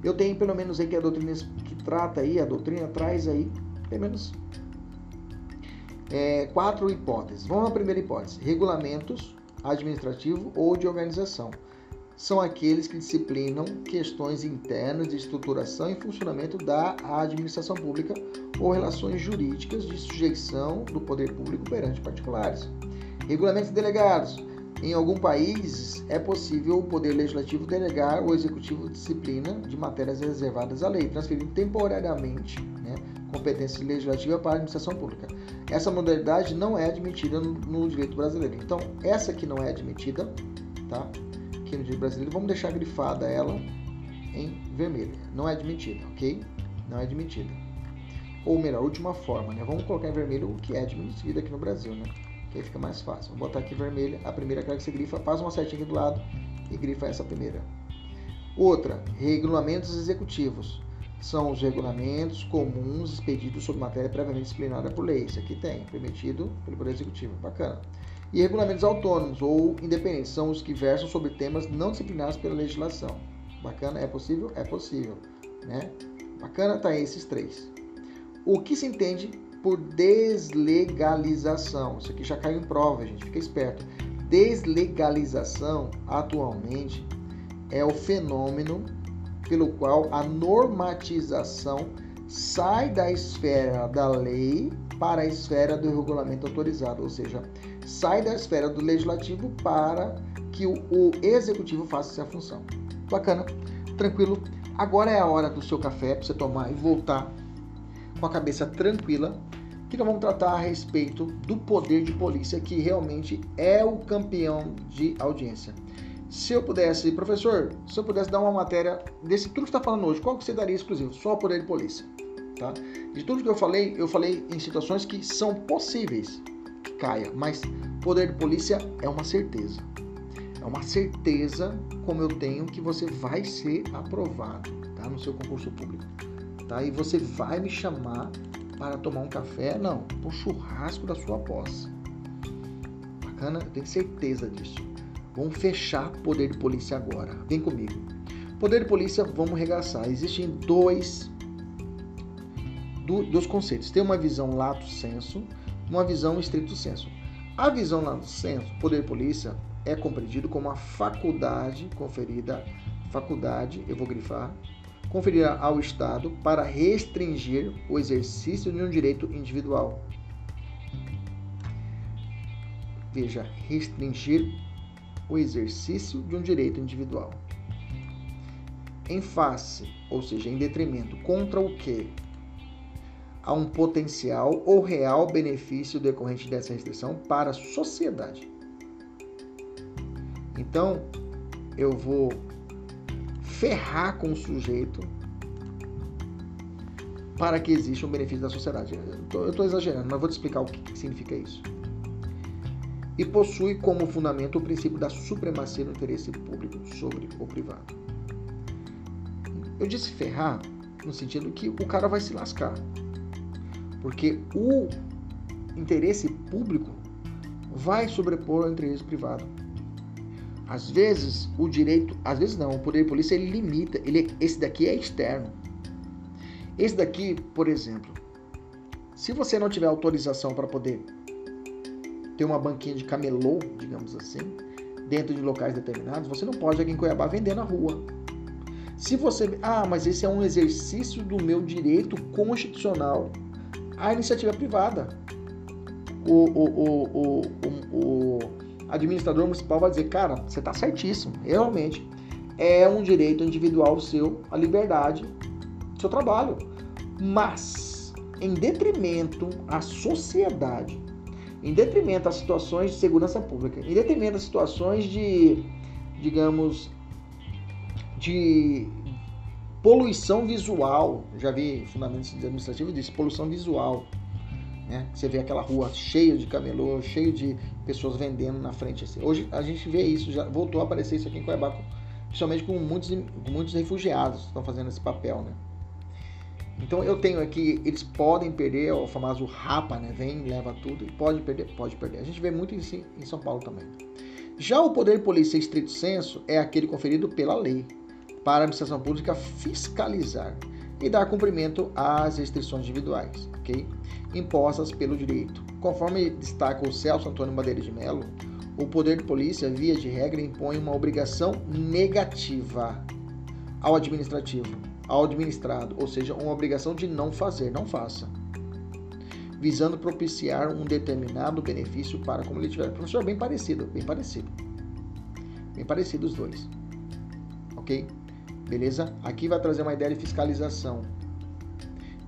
Eu tenho pelo menos aí que a doutrina que trata aí, a doutrina traz aí pelo menos é, quatro hipóteses. Vamos à primeira hipótese: regulamentos administrativo ou de organização. São aqueles que disciplinam questões internas de estruturação e funcionamento da administração pública ou relações jurídicas de sujeição do poder público perante particulares. Regulamentos delegados. Em algum país é possível o poder legislativo delegar o executivo disciplina de matérias reservadas à lei, transferindo temporariamente né, competência legislativa para a administração pública. Essa modalidade não é admitida no, direito brasileiro. Então, essa que não é admitida, tá? Aqui no direito brasileiro, vamos deixar grifada ela em vermelho. Não é admitida, ok? Não é admitida. Ou melhor, última forma, né? Vamos colocar em vermelho o que é admitido aqui no Brasil, né? Que aí fica mais fácil. Vou botar aqui vermelha, a primeira que você grifa, faz uma setinha aqui do lado e grifa essa primeira. Outra, regulamentos executivos são os regulamentos comuns expedidos sobre matéria previamente disciplinada por lei. Isso aqui tem, permitido pelo Poder Executivo. Bacana. E regulamentos autônomos ou independentes são os que versam sobre temas não disciplinados pela legislação. Bacana? É possível? É possível. Né? Bacana? Tá aí esses três. O que se entende por deslegalização. Isso aqui já caiu em prova, gente, fica esperto. Deslegalização, atualmente, é o fenômeno pelo qual a normatização sai da esfera da lei para a esfera do regulamento autorizado, ou seja, sai da esfera do legislativo para que o, o executivo faça essa função. Bacana, tranquilo. Agora é a hora do seu café para você tomar e voltar com a cabeça tranquila, que nós vamos tratar a respeito do poder de polícia, que realmente é o campeão de audiência. Se eu pudesse, professor, se eu pudesse dar uma matéria desse tudo que está falando hoje, qual que você daria exclusivo? Só o poder de polícia. Tá? De tudo que eu falei, eu falei em situações que são possíveis que caia, mas poder de polícia é uma certeza. É uma certeza, como eu tenho, que você vai ser aprovado tá? no seu concurso público. Tá? E você vai me chamar para tomar um café, não, para churrasco da sua posse. Bacana? Eu tenho certeza disso. Vamos fechar o poder de polícia agora. Vem comigo. Poder de polícia, vamos regaçar. Existem dois, dois conceitos. Tem uma visão lato senso, uma visão estrito senso. A visão lato senso, poder de polícia, é compreendido como a faculdade conferida, faculdade, eu vou grifar, conferida ao Estado para restringir o exercício de um direito individual. Veja, restringir o exercício de um direito individual. Em face, ou seja, em detrimento, contra o que? Há um potencial ou real benefício decorrente dessa restrição para a sociedade. Então, eu vou ferrar com o sujeito para que exista um benefício da sociedade. Eu estou exagerando, mas vou te explicar o que, que significa isso e possui como fundamento o princípio da supremacia do interesse público sobre o privado. Eu disse ferrar no sentido que o cara vai se lascar. Porque o interesse público vai sobrepor ao interesse privado. Às vezes, o direito, às vezes não, o poder de polícia ele limita, ele, esse daqui é externo. Esse daqui, por exemplo, se você não tiver autorização para poder ter uma banquinha de camelô, digamos assim, dentro de locais determinados, você não pode aqui em Cuiabá vender na rua. Se você. Ah, mas esse é um exercício do meu direito constitucional à iniciativa privada. O, o, o, o, o administrador municipal vai dizer, cara, você está certíssimo, realmente é um direito individual seu, a liberdade do seu trabalho. Mas, em detrimento à sociedade, em detrimento às situações de segurança pública, em detrimento às situações de, digamos, de poluição visual. Já vi fundamentos administrativos disso, poluição visual. Né? Você vê aquela rua cheia de camelô, cheio de pessoas vendendo na frente. Assim. Hoje a gente vê isso, já voltou a aparecer isso aqui em Cuiabá, principalmente com muitos, com muitos refugiados que estão fazendo esse papel. Né? Então eu tenho aqui, eles podem perder o famoso rapa, né? Vem, leva tudo e pode perder, pode perder. A gente vê muito isso em São Paulo também. Já o poder de polícia estrito senso é aquele conferido pela lei para a administração pública fiscalizar e dar cumprimento às restrições individuais, ok? Impostas pelo direito. Conforme destaca o Celso Antônio Madeira de Mello, o poder de polícia, via de regra, impõe uma obrigação negativa ao administrativo ao administrado, ou seja, uma obrigação de não fazer, não faça, visando propiciar um determinado benefício para como ele tiver. Professor, bem parecido, bem parecido. Bem parecido os dois. Ok? Beleza? Aqui vai trazer uma ideia de fiscalização.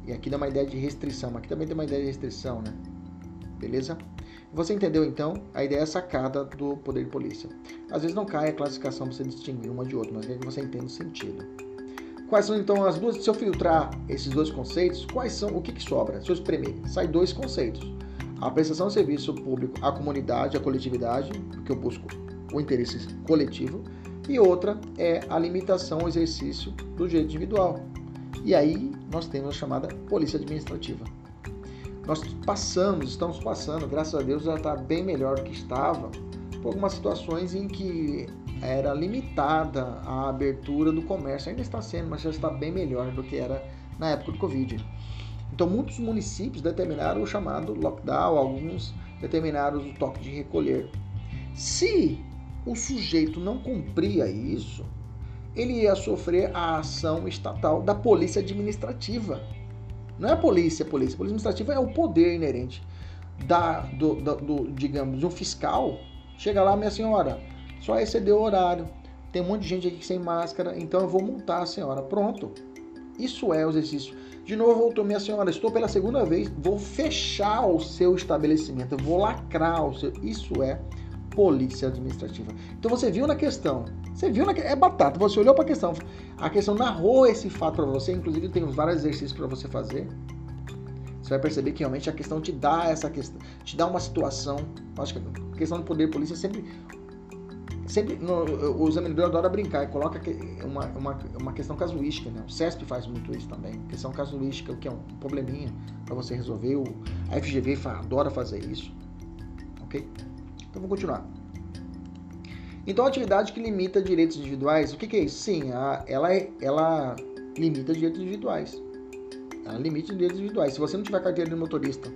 E aqui dá uma ideia de restrição. Aqui também tem uma ideia de restrição, né? Beleza? Você entendeu então a ideia sacada do poder de polícia? Às vezes não cai a classificação para você distinguir uma de outra, mas é que você entende o sentido. Quais são então as duas? Se eu filtrar esses dois conceitos, quais são o que, que sobra? Se eu espremer, sai dois conceitos: a prestação de serviço público à comunidade, à coletividade, porque eu busco o interesse coletivo, e outra é a limitação ao exercício do direito individual. E aí nós temos a chamada polícia administrativa. Nós passamos, estamos passando, graças a Deus já está bem melhor do que estava, por algumas situações em que era limitada a abertura do comércio. Ainda está sendo, mas já está bem melhor do que era na época do Covid. Então, muitos municípios determinaram o chamado lockdown, alguns determinaram o toque de recolher. Se o sujeito não cumpria isso, ele ia sofrer a ação estatal da polícia administrativa. Não é a polícia, a polícia. A polícia administrativa é o poder inerente da, do, do, do digamos, de um fiscal. Chega lá, minha senhora, só excedeu o horário. Tem um monte de gente aqui sem máscara, então eu vou multar a senhora. Pronto. Isso é o exercício. De novo, voltou, minha senhora, estou pela segunda vez, vou fechar o seu estabelecimento, vou lacrar o seu. Isso é polícia administrativa. Então você viu na questão, você viu na é batata, você olhou para a questão, a questão narrou esse fato para você, inclusive tem vários exercícios para você fazer. Você vai perceber que realmente a questão te dá essa questão, te dá uma situação. Acho que a questão do poder polícia sempre sempre no, o examinador adora brincar e coloca uma, uma, uma questão casuística, né? O CESP faz muito isso também. Questão casuística, o que é um probleminha para você resolver. O, a FGV adora fazer isso. Ok? Então vamos continuar. Então, a atividade que limita direitos individuais, o que, que é isso? Sim, a, ela, é, ela limita direitos individuais. Ela limita direitos individuais. Se você não tiver carteira de motorista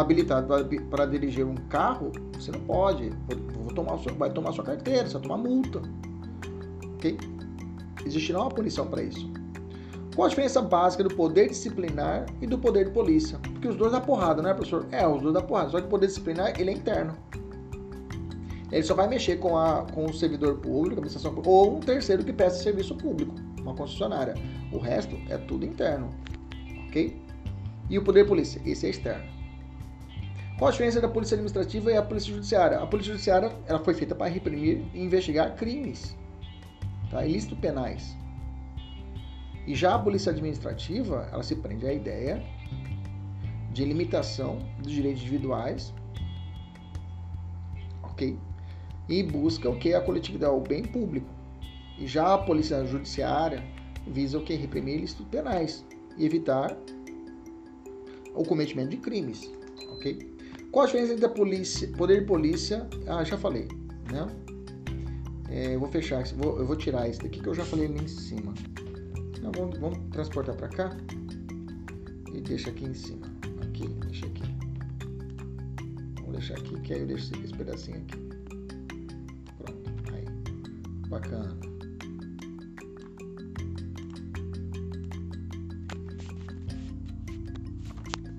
habilitado para dirigir um carro, você não pode. Vou tomar seu, vai tomar sua carteira, você vai tomar multa. Ok? Existirá uma punição para isso. Qual a diferença básica do poder disciplinar e do poder de polícia? Porque os dois dá porrada, né, professor? É, os dois dá porrada. Só que o poder disciplinar, ele é interno. Ele só vai mexer com, a, com o servidor público, administração pública, ou um terceiro que presta serviço público, uma concessionária. O resto é tudo interno. Ok? E o poder polícia? Esse é externo. Qual a diferença da polícia administrativa e a polícia judiciária? A polícia judiciária ela foi feita para reprimir e investigar crimes, tá? ilícitos penais. E já a polícia administrativa, ela se prende à ideia de limitação dos direitos individuais, ok? E busca o que? A coletividade, o bem público. E já a polícia judiciária visa o que? Reprimir ilícitos penais e evitar o cometimento de crimes? Qual a diferença entre a polícia, poder de polícia? Ah, já falei, né? É, eu vou fechar, vou, eu vou tirar esse daqui que eu já falei ali em cima. Não, vamos, vamos transportar para cá e deixa aqui em cima. Aqui, deixa aqui. Vamos deixar aqui, que aí eu deixo esse pedacinho aqui. Pronto, aí. Bacana.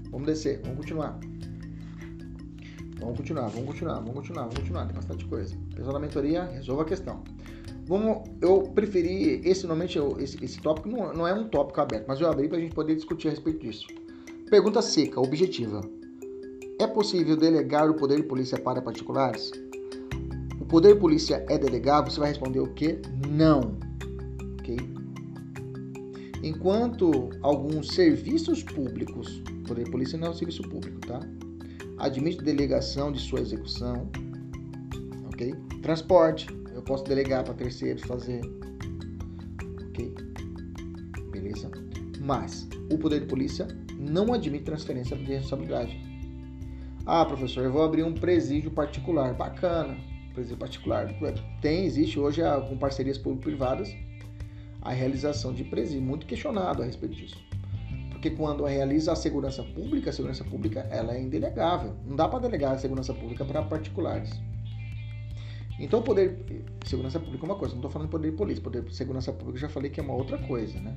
Vamos descer, vamos continuar. Vamos continuar, vamos continuar, vamos continuar, vamos continuar. Tem bastante coisa. Pessoal da mentoria, resolva a questão. Vamos, eu preferi, esse normalmente, esse, esse tópico não, não é um tópico aberto, mas eu abri para a gente poder discutir a respeito disso. Pergunta seca, objetiva. É possível delegar o poder de polícia para particulares? O poder de polícia é delegável? Você vai responder o quê? Não. Ok? Enquanto alguns serviços públicos, poder de polícia não é um serviço público, tá? Admite delegação de sua execução, ok? Transporte, eu posso delegar para terceiros fazer. Ok? Beleza? Mas o poder de polícia não admite transferência de responsabilidade. Ah, professor, eu vou abrir um presídio particular. Bacana. Presídio particular. Tem, existe hoje com parcerias público-privadas a realização de presídio. Muito questionado a respeito disso. Porque quando realiza a segurança pública, a segurança pública ela é indelegável. Não dá para delegar a segurança pública para particulares. Então, o poder. Segurança pública é uma coisa, não estou falando de poder de polícia. Poder de segurança pública já falei que é uma outra coisa, né?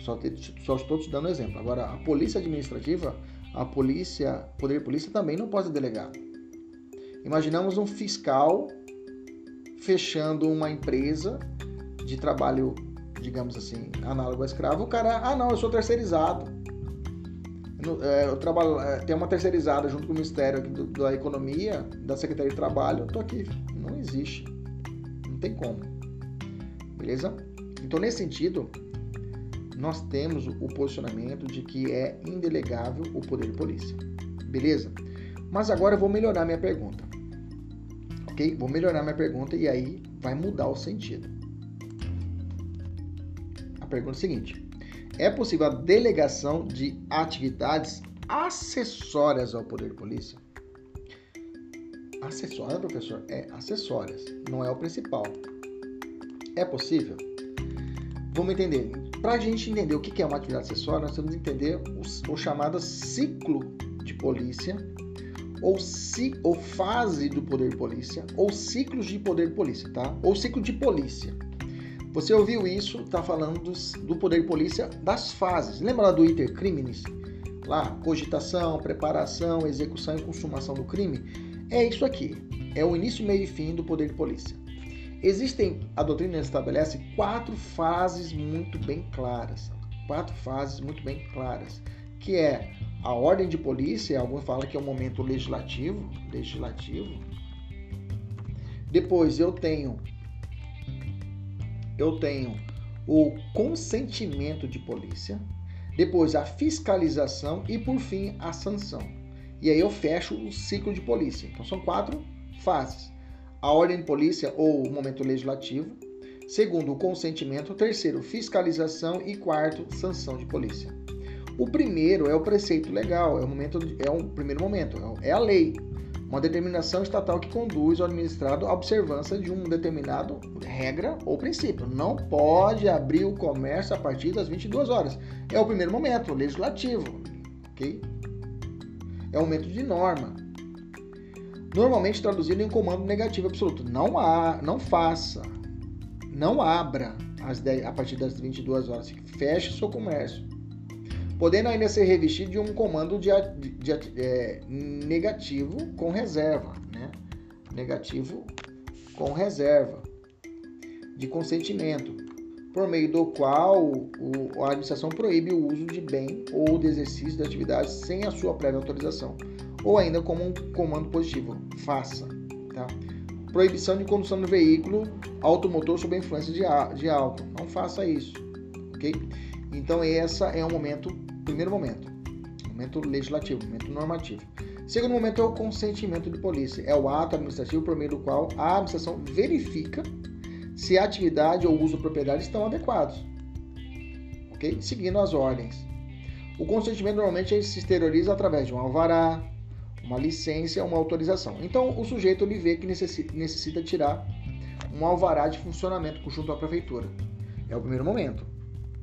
Só, só estou te dando exemplo. Agora, a polícia administrativa, a polícia, poder de polícia também não pode delegar. Imaginamos um fiscal fechando uma empresa de trabalho, digamos assim, análogo a escravo. O cara, ah, não, eu sou terceirizado. É, eu trabalho, é, tem uma terceirizada junto com o Ministério do, da Economia, da Secretaria de Trabalho, eu tô aqui. Não existe. Não tem como. Beleza? Então, nesse sentido, nós temos o posicionamento de que é indelegável o poder de polícia. Beleza? Mas agora eu vou melhorar minha pergunta. Ok? Vou melhorar minha pergunta e aí vai mudar o sentido. A pergunta é a seguinte: é possível a delegação de atividades acessórias ao poder de polícia? Acessória, professor? É acessórias, não é o principal. É possível? Vamos entender. Para a gente entender o que é uma atividade acessória, nós temos que entender o, o chamado ciclo de polícia, ou, ci, ou fase do poder de polícia, ou ciclos de poder de polícia, tá? Ou ciclo de polícia. Você ouviu isso? Está falando dos, do poder de polícia das fases. Lembra lá do iter criminis? Lá, cogitação, preparação, execução e consumação do crime. É isso aqui. É o início, meio e fim do poder de polícia. Existem, a doutrina estabelece quatro fases muito bem claras. Quatro fases muito bem claras. Que é a ordem de polícia, alguns falam que é o momento legislativo, legislativo. Depois eu tenho eu tenho o consentimento de polícia, depois a fiscalização e por fim a sanção. E aí eu fecho o ciclo de polícia. Então são quatro fases: a ordem de polícia ou o momento legislativo, segundo o consentimento, terceiro fiscalização. E quarto sanção de polícia. O primeiro é o preceito legal, é o momento é o primeiro momento, é a lei, uma determinação estatal que conduz o administrado à observância de um determinado regra ou princípio. Não pode abrir o comércio a partir das 22 horas. É o primeiro momento, legislativo, ok? É o momento de norma. Normalmente traduzido em comando negativo absoluto. Não há, não faça, não abra a partir das 22 horas. Feche o seu comércio podendo ainda ser revestido de um comando de, de, de é, negativo com reserva, né? Negativo com reserva de consentimento, por meio do qual o, a administração proíbe o uso de bem ou de exercício de atividades sem a sua prévia autorização, ou ainda como um comando positivo, faça, tá? Proibição de condução do veículo automotor sob influência de, de álcool, não faça isso, ok? Então, essa é um momento Primeiro momento, momento legislativo, momento normativo. Segundo momento é o consentimento de polícia. É o ato administrativo por meio do qual a administração verifica se a atividade ou uso de propriedade estão adequados. Ok? Seguindo as ordens. O consentimento normalmente se exterioriza através de um alvará, uma licença, uma autorização. Então o sujeito ele vê que necessita tirar um alvará de funcionamento junto à prefeitura. É o primeiro momento.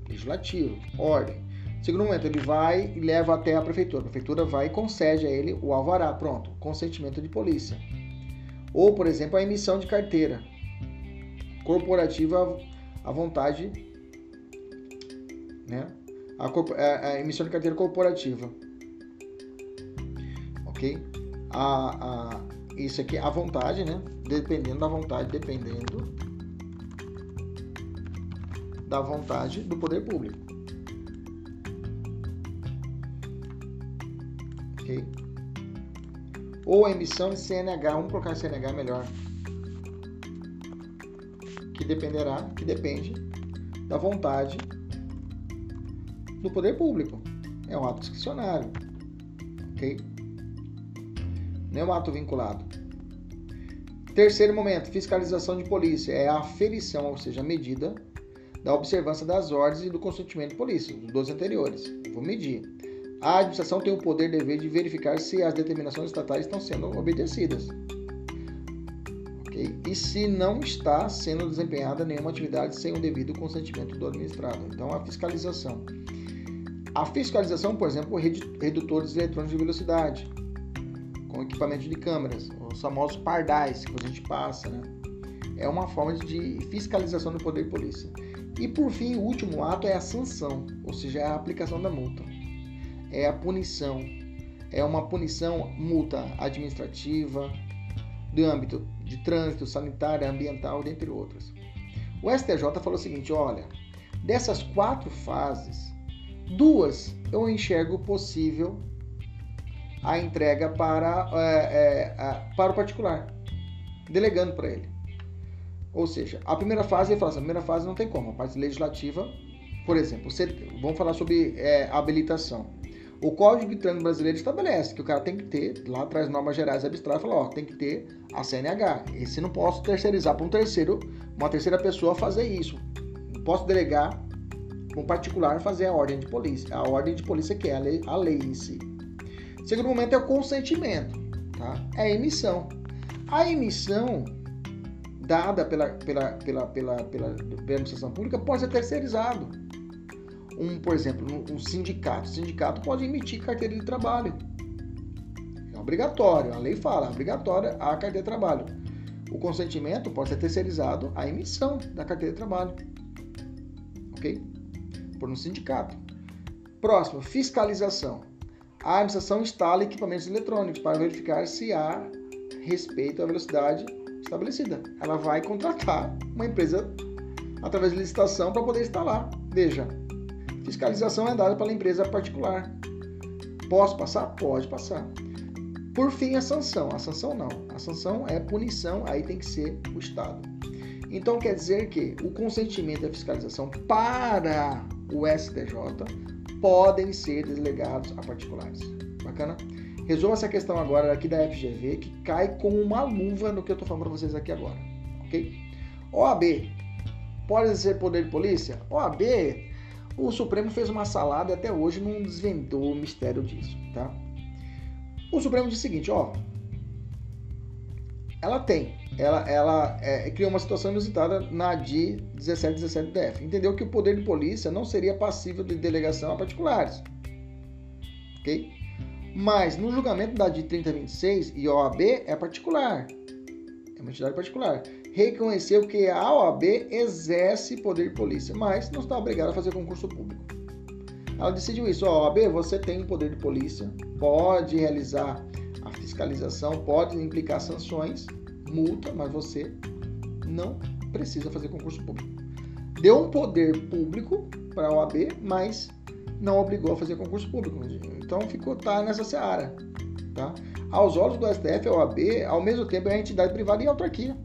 Legislativo, ordem. Segundo momento, ele vai e leva até a prefeitura. A prefeitura vai e concede a ele o alvará. Pronto, consentimento de polícia. Ou, por exemplo, a emissão de carteira corporativa à vontade, né? A, a, a emissão de carteira corporativa. Ok? A, a, isso aqui à vontade, né? Dependendo da vontade, dependendo da vontade do poder público. Ok? Ou a emissão de CNH, vamos colocar CNH melhor, que dependerá, que depende da vontade do poder público. É um ato discricionário, ok? Não é um ato vinculado. Terceiro momento, fiscalização de polícia, é a aferição, ou seja, a medida da observância das ordens e do consentimento de polícia, dos dois anteriores. vou medir. A administração tem o poder e dever de verificar se as determinações estatais estão sendo obedecidas. Okay? E se não está sendo desempenhada nenhuma atividade sem o devido consentimento do administrado. Então, a fiscalização. A fiscalização, por exemplo, redutores eletrônicos de velocidade, com equipamento de câmeras, os famosos pardais que a gente passa, né? É uma forma de fiscalização do poder de polícia. E por fim, o último ato é a sanção, ou seja, é a aplicação da multa é a punição. É uma punição multa administrativa, do âmbito de trânsito, sanitária, ambiental, dentre outras. O STJ falou o seguinte: olha, dessas quatro fases, duas eu enxergo possível a entrega para, é, é, para o particular, delegando para ele. Ou seja, a primeira fase, ele fala assim, a primeira fase não tem como, a parte legislativa, por exemplo, vamos falar sobre é, habilitação. O Código de Trânsito Brasileiro estabelece que o cara tem que ter, lá traz normas gerais abstratas, fala, ó, tem que ter a CNH. Esse não posso terceirizar para um terceiro, uma terceira pessoa fazer isso. Não posso delegar para um particular fazer a ordem de polícia. A ordem de polícia que é a lei, a lei em si. Segundo momento é o consentimento, tá? É a emissão. A emissão dada pela, pela, pela, pela, pela, pela administração pública pode ser terceirizado. Um, por exemplo, um sindicato. O sindicato pode emitir carteira de trabalho. É obrigatório, a lei fala, é obrigatória a carteira de trabalho. O consentimento pode ser terceirizado à emissão da carteira de trabalho. Ok? Por um sindicato. Próximo, fiscalização. A administração instala equipamentos eletrônicos para verificar se há respeito à velocidade estabelecida. Ela vai contratar uma empresa através de licitação para poder instalar. Veja, fiscalização é dada pela empresa particular. Posso passar? Pode passar. Por fim, a sanção. A sanção não. A sanção é punição, aí tem que ser o Estado. Então quer dizer que o consentimento da fiscalização para o STJ podem ser delegados a particulares. Bacana? Resolva essa questão agora aqui da FGV, que cai como uma luva no que eu estou falando para vocês aqui agora. Ok? OAB. Pode ser poder de polícia? OAB, o Supremo fez uma salada e até hoje não desvendou o mistério disso, tá? O Supremo diz o seguinte, ó. Ela tem, ela, ela é, criou uma situação inusitada na DI 1717-DF. Entendeu que o poder de polícia não seria passível de delegação a particulares. Ok? Mas no julgamento da DI 3026 e OAB é particular. É uma entidade particular. Reconheceu que a OAB exerce poder de polícia, mas não está obrigada a fazer concurso público. Ela decidiu isso. Ó, OAB, você tem poder de polícia, pode realizar a fiscalização, pode implicar sanções, multa, mas você não precisa fazer concurso público. Deu um poder público para a OAB, mas não obrigou a fazer concurso público. Então ficou tá nessa seara, tá? Aos olhos do STF, a OAB, ao mesmo tempo, é uma entidade privada e autarquia.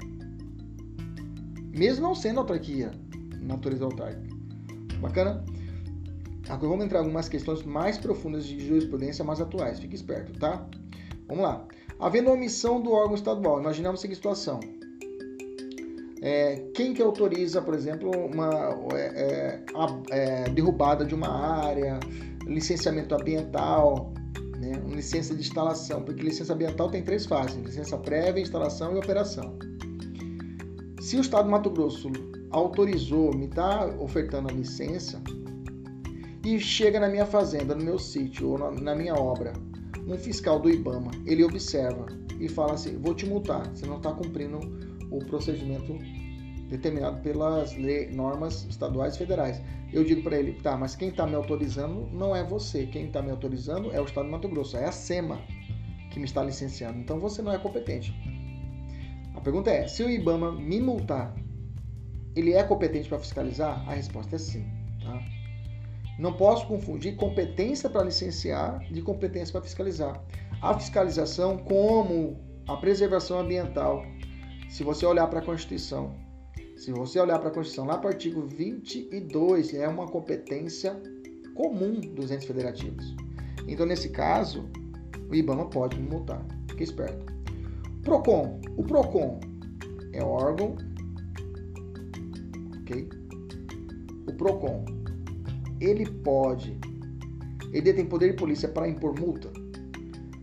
Mesmo não sendo autarquia, natureza autárquica. Bacana? Agora vamos entrar em algumas questões mais profundas de jurisprudência mais atuais. Fique esperto, tá? Vamos lá. Havendo omissão do órgão estadual, imaginamos a seguinte situação. É, quem que autoriza, por exemplo, uma é, é, é, derrubada de uma área, licenciamento ambiental, né, licença de instalação, porque licença ambiental tem três fases: licença prévia, instalação e operação. Se o Estado do Mato Grosso autorizou, me está ofertando a licença, e chega na minha fazenda, no meu sítio ou na, na minha obra, um fiscal do IBAMA, ele observa e fala assim: vou te multar, você não está cumprindo o procedimento determinado pelas leis, normas estaduais e federais. Eu digo para ele, tá, mas quem está me autorizando não é você, quem está me autorizando é o Estado de Mato Grosso, é a SEMA que me está licenciando, então você não é competente. Pergunta é, se o IBAMA me multar, ele é competente para fiscalizar? A resposta é sim. Tá? Não posso confundir competência para licenciar de competência para fiscalizar. A fiscalização, como a preservação ambiental, se você olhar para a Constituição, se você olhar para a Constituição, lá para o artigo 22, é uma competência comum dos entes federativos. Então, nesse caso, o IBAMA pode me multar. Fique esperto. PROCON. O PROCON é órgão. Ok? O PROCON. Ele pode. Ele tem poder de polícia para impor multa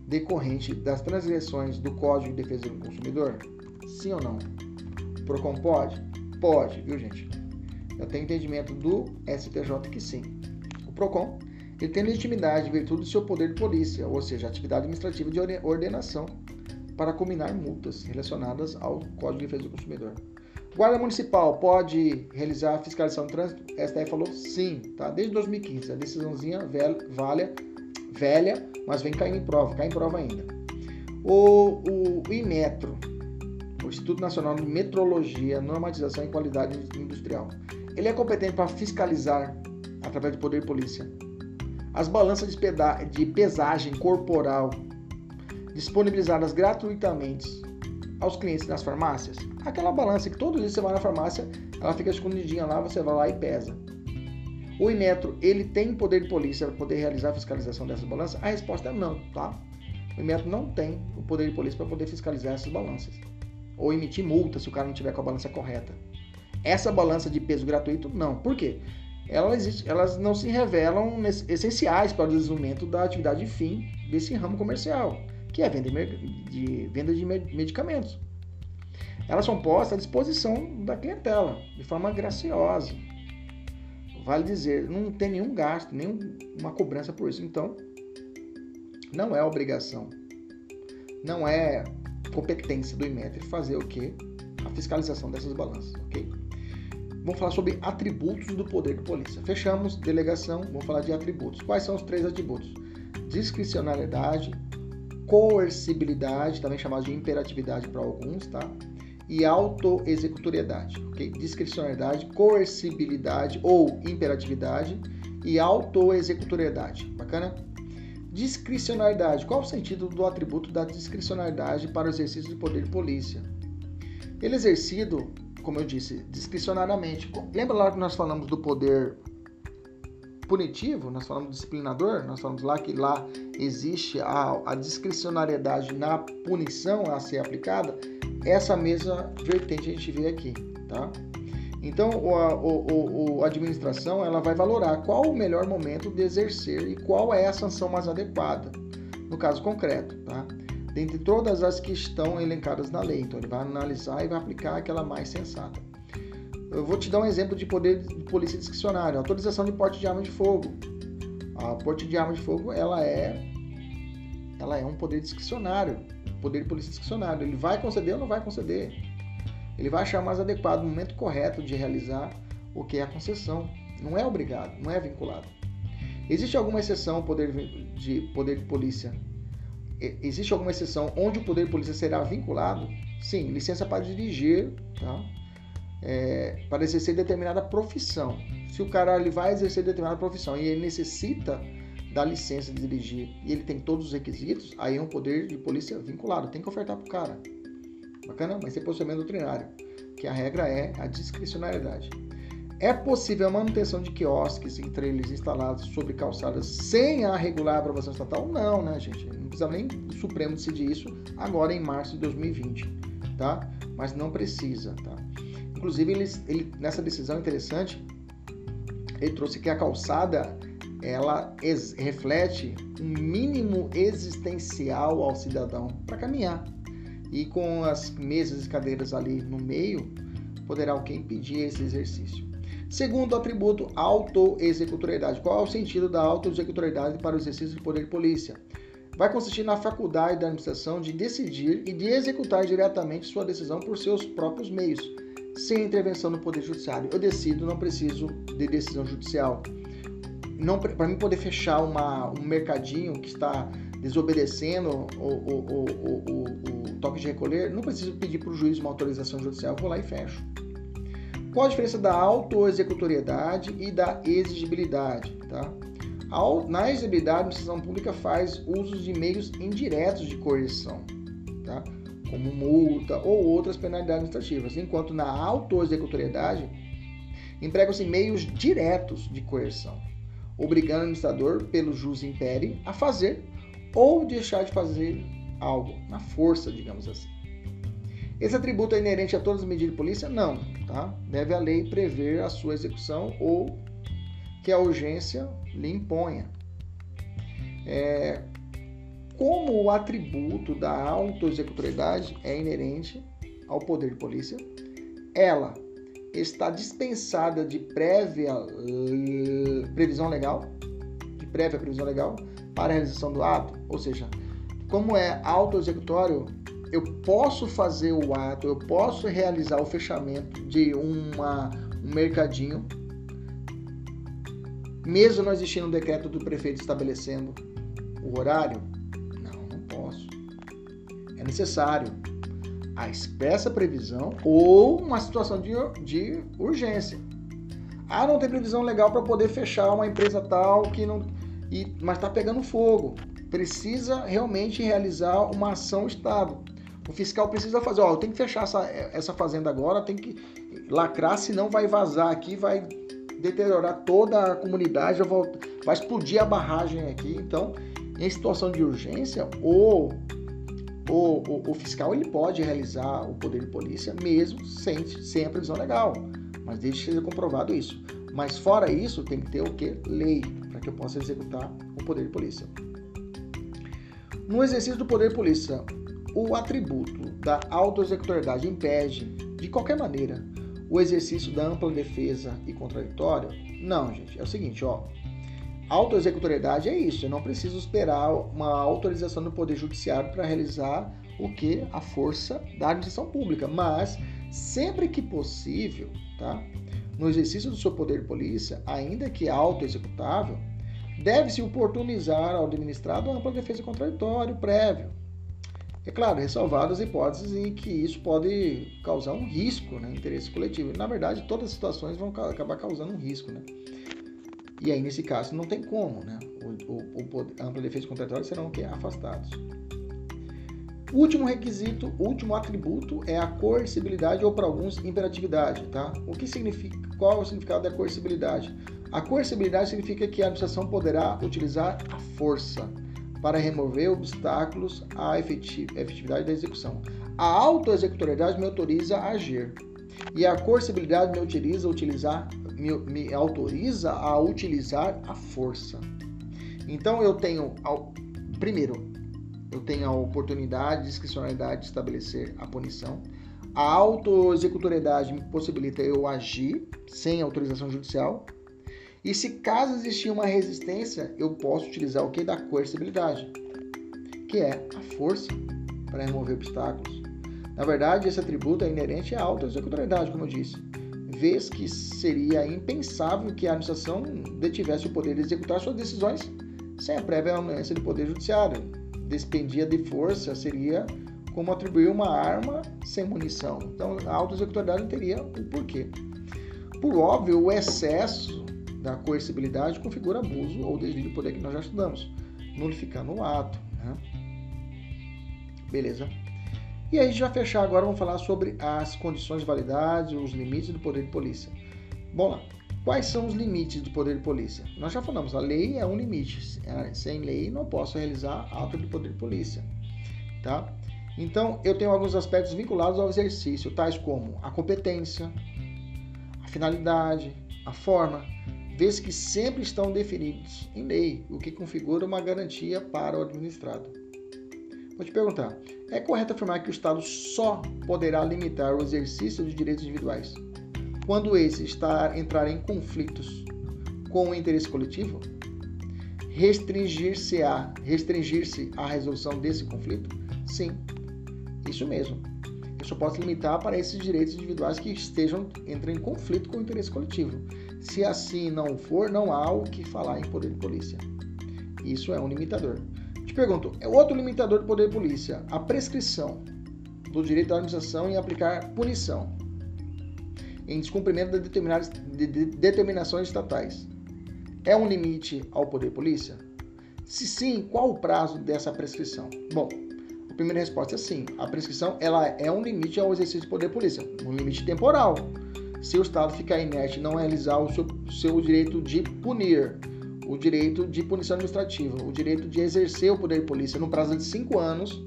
decorrente das transgressões do Código de Defesa do Consumidor? Sim ou não? O PROCON pode? Pode, viu, gente? Eu tenho entendimento do STJ que sim. O PROCON ele tem legitimidade em virtude do seu poder de polícia, ou seja, atividade administrativa de ordenação para combinar multas relacionadas ao Código de Defesa do Consumidor. Guarda Municipal pode realizar fiscalização de trânsito? A STF falou sim, tá? Desde 2015. A decisãozinha velha, velha, velha mas vem caindo em prova, cai em prova ainda. O, o, o Inmetro, Instituto Nacional de Metrologia, Normatização e Qualidade Industrial. Ele é competente para fiscalizar, através do poder de polícia, as balanças de pesagem corporal disponibilizadas gratuitamente aos clientes nas farmácias. Aquela balança que todo dia você vai na farmácia, ela fica escondidinha lá, você vai lá e pesa. O Inmetro, ele tem poder de polícia para poder realizar a fiscalização dessas balanças? A resposta é não, tá? O Inmetro não tem o poder de polícia para poder fiscalizar essas balanças ou emitir multa se o cara não tiver com a balança correta. Essa balança de peso gratuito, não. Por quê? Elas, elas não se revelam essenciais para o desenvolvimento da atividade fim desse ramo comercial, que é a venda de, venda de medicamentos. Elas são postas à disposição da clientela, de forma graciosa. vale dizer, não tem nenhum gasto, nenhuma cobrança por isso. Então, não é obrigação, não é competência do IMETRE fazer o que? A fiscalização dessas balanças, ok? Vamos falar sobre atributos do poder de polícia. Fechamos delegação, vamos falar de atributos. Quais são os três atributos? Discricionalidade, coercibilidade, também chamado de imperatividade para alguns, tá? E autoexecutoriedade, ok? Discricionalidade, coercibilidade ou imperatividade e autoexecutoriedade. Bacana? Discricionalidade. Qual o sentido do atributo da discricionalidade para o exercício do poder de polícia? Ele é exercido, como eu disse, discricionariamente. Lembra lá que nós falamos do poder punitivo, nós falamos disciplinador, nós falamos lá que lá existe a, a discricionariedade na punição a ser aplicada, essa mesma vertente a gente vê aqui, tá? Então, a, o, o, administração ela vai valorar qual o melhor momento de exercer e qual é a sanção mais adequada, no caso concreto, tá? Dentre todas as que estão elencadas na lei, então ele vai analisar e vai aplicar aquela mais sensata. Eu vou te dar um exemplo de poder de polícia discricionária. Autorização de porte de arma de fogo. A porte de arma de fogo, ela é ela é um poder discricionário, poder de polícia discricionário. Ele vai conceder ou não vai conceder. Ele vai achar mais adequado o momento correto de realizar o que é a concessão. Não é obrigado, não é vinculado. Existe alguma exceção ao poder de poder de polícia? Existe alguma exceção onde o poder de polícia será vinculado? Sim, licença para dirigir, tá? É, para exercer determinada profissão. Se o cara ele vai exercer determinada profissão e ele necessita da licença de dirigir e ele tem todos os requisitos, aí é um poder de polícia vinculado, tem que ofertar para o cara. Bacana? Mas tem posicionamento doutrinário, que a regra é a discricionariedade. É possível a manutenção de quiosques entre eles instalados sobre calçadas sem a regular aprovação estatal? Não, né, gente? Não precisa nem o Supremo decidir isso agora em março de 2020, tá? Mas não precisa, tá? Inclusive, ele, ele, nessa decisão interessante, ele trouxe que a calçada ela ex, reflete um mínimo existencial ao cidadão para caminhar. E com as mesas e cadeiras ali no meio, poderá que impedir esse exercício. Segundo atributo, autoexecutoriedade. Qual é o sentido da autoexecutoriedade para o exercício do poder de polícia? Vai consistir na faculdade da administração de decidir e de executar diretamente sua decisão por seus próprios meios, sem intervenção do Poder Judiciário. Eu decido, não preciso de decisão judicial. Não Para mim poder fechar uma, um mercadinho que está desobedecendo o, o, o, o, toque de recolher, não preciso pedir para o juiz uma autorização judicial, vou lá e fecho. Qual a diferença da autoexecutoriedade e da exigibilidade? Tá? Na exigibilidade, a administração pública faz uso de meios indiretos de coerção. Tá? Como multa ou outras penalidades administrativas, enquanto na autoexecutoriedade empregam-se meios diretos de coerção, obrigando o administrador, pelo jus impere, a fazer ou deixar de fazer algo, na força, digamos assim. Esse atributo é inerente a todas as medidas de polícia? Não, tá? Deve a lei prever a sua execução ou que a urgência lhe imponha. É, como o atributo da autoexecutoriedade é inerente ao poder de polícia, ela está dispensada de prévia previsão legal, de prévia previsão legal para a realização do ato, ou seja, como é autoexecutório, eu posso fazer o ato, eu posso realizar o fechamento de uma, um mercadinho, mesmo não existindo um decreto do prefeito estabelecendo o horário, é necessário a expressa previsão ou uma situação de, de urgência. Ah, não tem previsão legal para poder fechar uma empresa tal que não. E, mas está pegando fogo. Precisa realmente realizar uma ação Estado. O fiscal precisa fazer, ó, eu tenho que fechar essa, essa fazenda agora, tem que lacrar, senão vai vazar aqui, vai deteriorar toda a comunidade, vai explodir a barragem aqui. Então, em situação de urgência, ou o, o, o, fiscal ele pode realizar o poder de polícia mesmo sem, sem a previsão legal, mas desde que seja comprovado isso. Mas fora isso, tem que ter o que? Lei, para que eu possa executar o poder de polícia. No exercício do poder de polícia, o atributo da autoexecutoriedade impede, de qualquer maneira, o exercício da ampla defesa e contraditório? Não, gente. É o seguinte, ó. Autoexecutoriedade é isso. Eu não preciso esperar uma autorização do Poder Judiciário para realizar o que? A força da administração pública. Mas, sempre que possível, tá? no exercício do seu poder de polícia, ainda que auto-executável, deve-se oportunizar ao administrado ampla defesa contraditório prévio. É claro, ressalvadas as hipóteses em que isso pode causar um risco, né, interesse coletivo. Na verdade, todas as situações vão acabar causando um risco, né? E aí, nesse caso, não tem como, né? O, o, o ampla defesa contraditória serão o quê? Afastados. Último requisito, último atributo é a coercibilidade ou para alguns imperatividade, tá? O que significa? Qual é o significado da coercibilidade? A coercibilidade significa que a administração poderá utilizar a força para remover obstáculos à efetividade da execução. A autoexecutoriedade me autoriza a agir e a coercibilidade me autoriza a utilizar me, me autoriza a utilizar a força. Então eu tenho primeiro eu tenho a oportunidade, discricionalidade de estabelecer a punição. A autoexecutoriedade me possibilita eu agir sem autorização judicial. E se caso existir uma resistência, eu posso utilizar o que? Da coercibilidade, que é a força para remover obstáculos. Na verdade, esse atributo é inerente à autoexecutoriedade, como eu disse, vez que seria impensável que a administração detivesse o poder de executar suas decisões sem a prévia anuência do Poder Judiciário. Despendia de força seria como atribuir uma arma sem munição. Então, a autoexecutoriedade não teria o porquê. Por óbvio, o excesso da coercibilidade configura abuso ou desvio de poder que nós já estudamos, nulificando o ato. Né? Beleza? E aí, já fechar agora, vamos falar sobre as condições de validade, os limites do poder de polícia. Bom lá, quais são os limites do poder de polícia? Nós já falamos, a lei é um limite. Sem lei, não posso realizar ato de poder de polícia. Tá? Então, eu tenho alguns aspectos vinculados ao exercício, tais como a competência, a finalidade, a forma, vez que sempre estão definidos em lei, o que configura uma garantia para o administrado. Vou te perguntar: é correto afirmar que o Estado só poderá limitar o exercício de direitos individuais quando esse está, entrar em conflitos com o interesse coletivo? Restringir-se a restringir-se à resolução desse conflito? Sim, isso mesmo. Eu só posso limitar para esses direitos individuais que estejam entrando em conflito com o interesse coletivo. Se assim não for, não há o que falar em poder de polícia. Isso é um limitador. Te pergunto, é outro limitador do poder de polícia, a prescrição do direito à administração em aplicar punição em descumprimento de de, de determinações estatais. É um limite ao poder de polícia? Se sim, qual o prazo dessa prescrição? Bom, a primeira resposta é sim. A prescrição ela é um limite ao exercício do poder de polícia, um limite temporal se o Estado ficar inerte e não realizar o seu, seu direito de punir, o direito de punição administrativa, o direito de exercer o poder de polícia no prazo de cinco anos,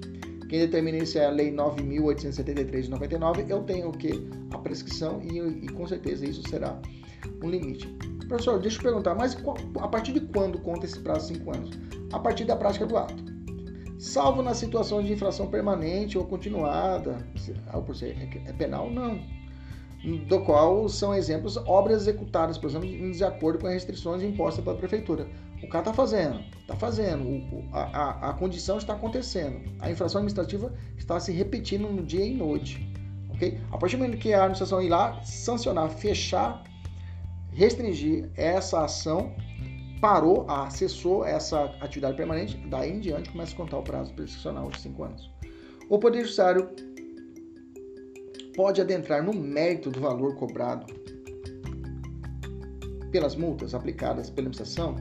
quem determina isso é a Lei 9.873 de 99, eu tenho o que? A prescrição e, e, com certeza isso será um limite. Professor, deixa eu perguntar, mas a partir de quando conta esse prazo de cinco anos? A partir da prática do ato. Salvo nas situações de infração permanente ou continuada, é, é penal? Não do qual são exemplos obras executadas, por exemplo, em desacordo com as restrições impostas pela prefeitura. O cara está fazendo, está fazendo, o, a, a, a, condição está acontecendo, a infração administrativa está se repetindo no dia e noite. ok? A partir do momento que a administração ir lá sancionar, fechar, restringir essa ação, parou, cessou essa atividade permanente, daí em diante começa a contar o prazo prescricional de cinco anos. O Poder Judiciário pode adentrar no mérito do valor cobrado pelas multas aplicadas pela administração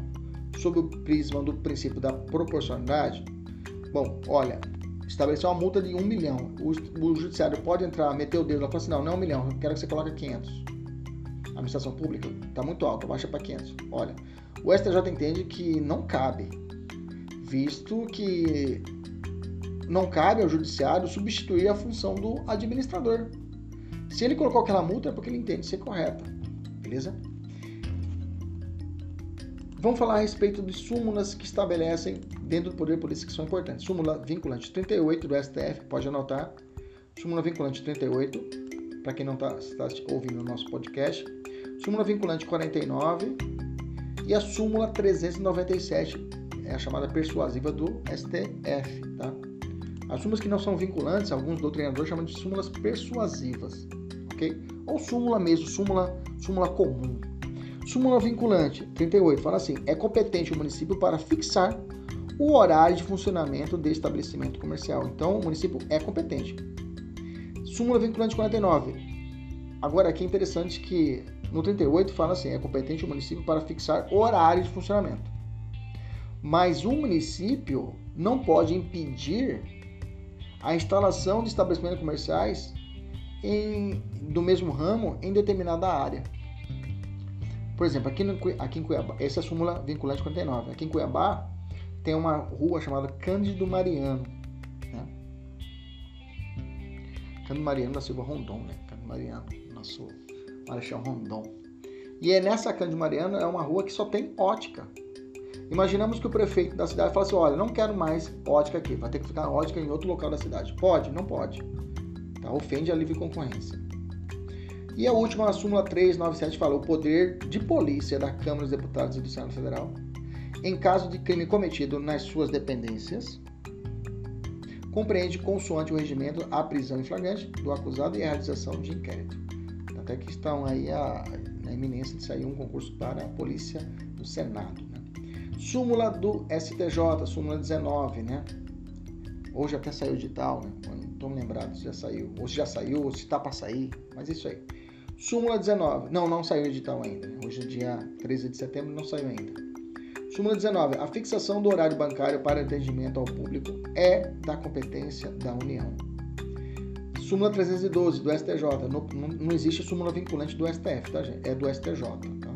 sob o prisma do princípio da proporcionalidade? Bom, olha, estabeleceu uma multa de um milhão. O, o judiciário pode entrar, meter o dedo e falar assim, não, não é um milhão, eu quero que você coloque 500. A administração pública está muito alta, baixa para 500. Olha, o STJ entende que não cabe, visto que não cabe ao judiciário substituir a função do administrador. Se ele colocou aquela multa é porque ele entende ser correta, beleza? Vamos falar a respeito de súmulas que estabelecem dentro do poder polícia que são importantes. Súmula vinculante 38 do STF, pode anotar. Súmula vinculante 38. para quem não está tá ouvindo o nosso podcast. Súmula vinculante 49 e a súmula 397, é a chamada persuasiva do STF, tá? As súmulas que não são vinculantes, alguns doutrinadores chamam de súmulas persuasivas, ok? Ou súmula mesmo, súmula, súmula comum. Súmula vinculante 38 fala assim: é competente o município para fixar o horário de funcionamento de estabelecimento comercial. Então, o município é competente. Súmula vinculante 49. Agora, aqui é interessante que no 38 fala assim: é competente o município para fixar o horário de funcionamento. Mas o município não pode impedir a instalação de estabelecimentos comerciais em, do mesmo ramo em determinada área. Por exemplo, aqui, no, aqui em Cuiabá, essa é a súmula vinculante 49. Aqui em Cuiabá tem uma rua chamada Cândido Mariano. Né? Cândido Mariano da Silva Rondon, né? Cândido Mariano, nosso Marechal Rondon. E é nessa Cândido Mariano é uma rua que só tem ótica. Imaginamos que o prefeito da cidade fala assim: olha, não quero mais ótica aqui, vai ter que ficar ótica em outro local da cidade. Pode? Não pode. Tá? Ofende a livre concorrência. E a última, a súmula 397, fala: o poder de polícia da Câmara dos Deputados e do Senado Federal, em caso de crime cometido nas suas dependências, compreende, consoante o regimento, a prisão em flagrante do acusado e a realização de inquérito. Até que estão aí a, a iminência de sair um concurso para a polícia do Senado. Né? Súmula do STJ, súmula 19, né? Hoje até saiu de tal, né? Estou lembrado se já saiu, ou se já saiu, ou se está para sair, mas é isso aí. Súmula 19. Não, não saiu edital ainda. Hoje é dia 13 de setembro, não saiu ainda. Súmula 19. A fixação do horário bancário para atendimento ao público é da competência da União. Súmula 312 do STJ. Não, não, não existe súmula vinculante do STF, tá, gente? É do STJ. Tá?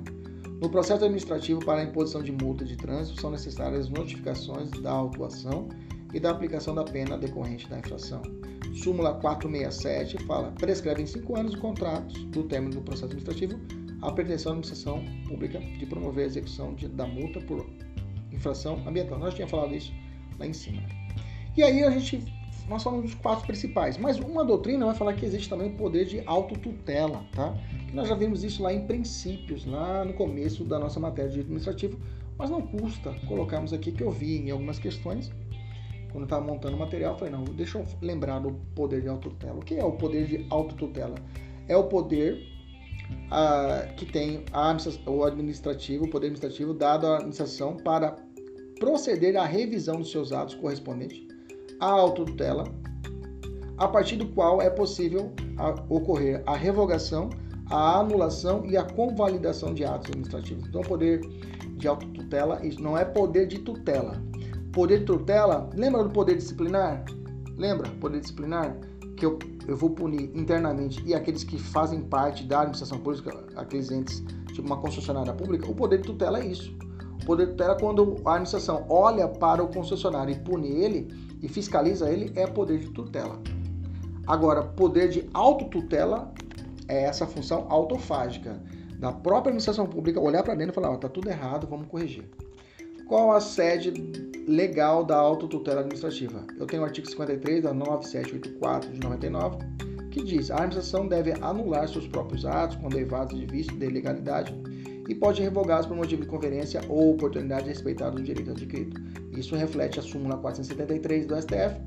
No processo administrativo para a imposição de multa de trânsito são necessárias notificações da autuação e da aplicação da pena decorrente da infração. Súmula 467 fala: prescreve em cinco anos o contrato do término do processo administrativo a pretensão da administração pública de promover a execução de, da multa por infração ambiental. Nós tínhamos falado isso lá em cima. E aí a gente nós falamos dos quatro principais, mas uma doutrina vai falar que existe também o poder de autotutela, tá? Que nós já vimos isso lá em princípios, lá no começo da nossa matéria de administrativo, mas não custa colocarmos aqui que eu vi em algumas questões quando eu estava montando o material, eu falei, não, deixa eu lembrar do poder de autotutela. O que é o poder de autotutela? É o poder ah, que tem a, o administrativo, o poder administrativo dado à administração para proceder à revisão dos seus atos correspondentes à autotutela, a partir do qual é possível a, ocorrer a revogação, a anulação e a convalidação de atos administrativos. Então, o poder de autotutela não é poder de tutela, Poder de tutela, lembra do poder disciplinar? Lembra? Poder disciplinar? Que eu, eu vou punir internamente e aqueles que fazem parte da administração pública, aqueles entes, tipo uma concessionária pública, o poder de tutela é isso. O poder de tutela é quando a administração olha para o concessionário e pune ele e fiscaliza ele, é poder de tutela. Agora, poder de autotutela é essa função autofágica da própria administração pública olhar para dentro e falar: ó, tá tudo errado, vamos corrigir. Qual a sede legal da autotutela administrativa? Eu tenho o artigo 53 da 9784 de 99, que diz: a administração deve anular seus próprios atos quando derivados de vício de ilegalidade e pode revogá-los por motivo de conveniência ou oportunidade respeitado o direito adquirido. Isso reflete a súmula 473 do STF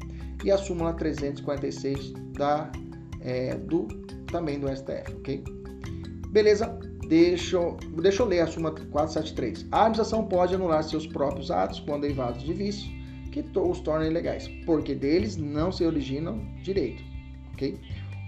e a súmula 346 da, é, do, também do STF, ok? Beleza? Deixa eu, deixa eu ler a súmula 473. A administração pode anular seus próprios atos quando derivados de vício que os tornam ilegais, porque deles não se originam direito, ok?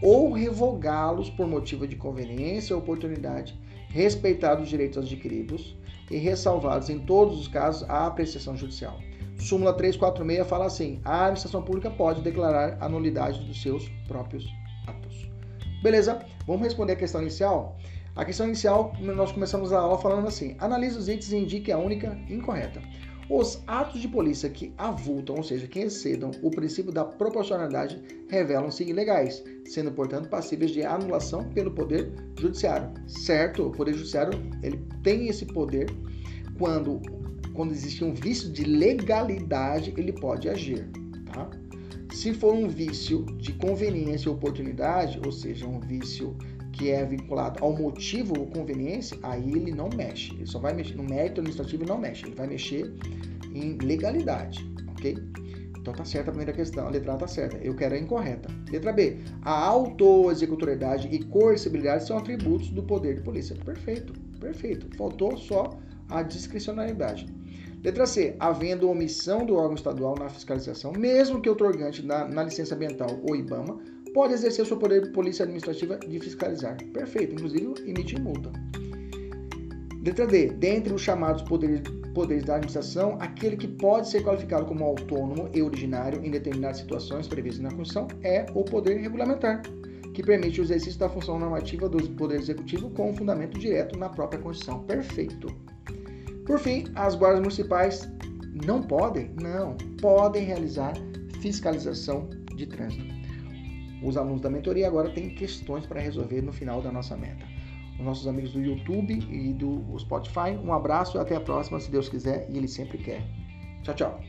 Ou revogá-los por motivo de conveniência ou oportunidade, respeitados os direitos adquiridos e ressalvados em todos os casos a apreciação judicial. Súmula 346 fala assim: a administração pública pode declarar a nulidade dos seus próprios atos. Beleza? Vamos responder a questão inicial? A questão inicial, nós começamos a aula falando assim: analise os itens e indique a única incorreta. Os atos de polícia que avultam, ou seja, que excedam o princípio da proporcionalidade, revelam-se ilegais, sendo, portanto, passíveis de anulação pelo Poder Judiciário. Certo? O Poder Judiciário ele tem esse poder quando, quando existe um vício de legalidade, ele pode agir. Tá? Se for um vício de conveniência e oportunidade, ou seja, um vício que é vinculado ao motivo ou conveniência, aí ele não mexe. Ele só vai mexer no mérito administrativo e não mexe. Ele vai mexer em legalidade, ok? Então tá certa a primeira questão, a letra A tá certa. Eu quero a incorreta. Letra B. A auto-executoriedade e coercibilidade são atributos do poder de polícia. Perfeito, perfeito. Faltou só a discricionalidade. Letra C. Havendo omissão do órgão estadual na fiscalização, mesmo que otorgante na, na licença ambiental ou IBAMA pode exercer o seu poder de polícia administrativa de fiscalizar. Perfeito, inclusive emitir multa. Letra D. Dentre os chamados poderes, poderes da administração, aquele que pode ser qualificado como autônomo e originário em determinadas situações previstas na Constituição é o poder regulamentar, que permite o exercício da função normativa do Poder Executivo com um fundamento direto na própria Constituição. Perfeito. Por fim, as guardas municipais não podem, não, podem realizar fiscalização de trânsito. Os alunos da mentoria agora têm questões para resolver no final da nossa meta. Os nossos amigos do YouTube e do Spotify, um abraço e até a próxima, se Deus quiser e Ele sempre quer. Tchau, tchau.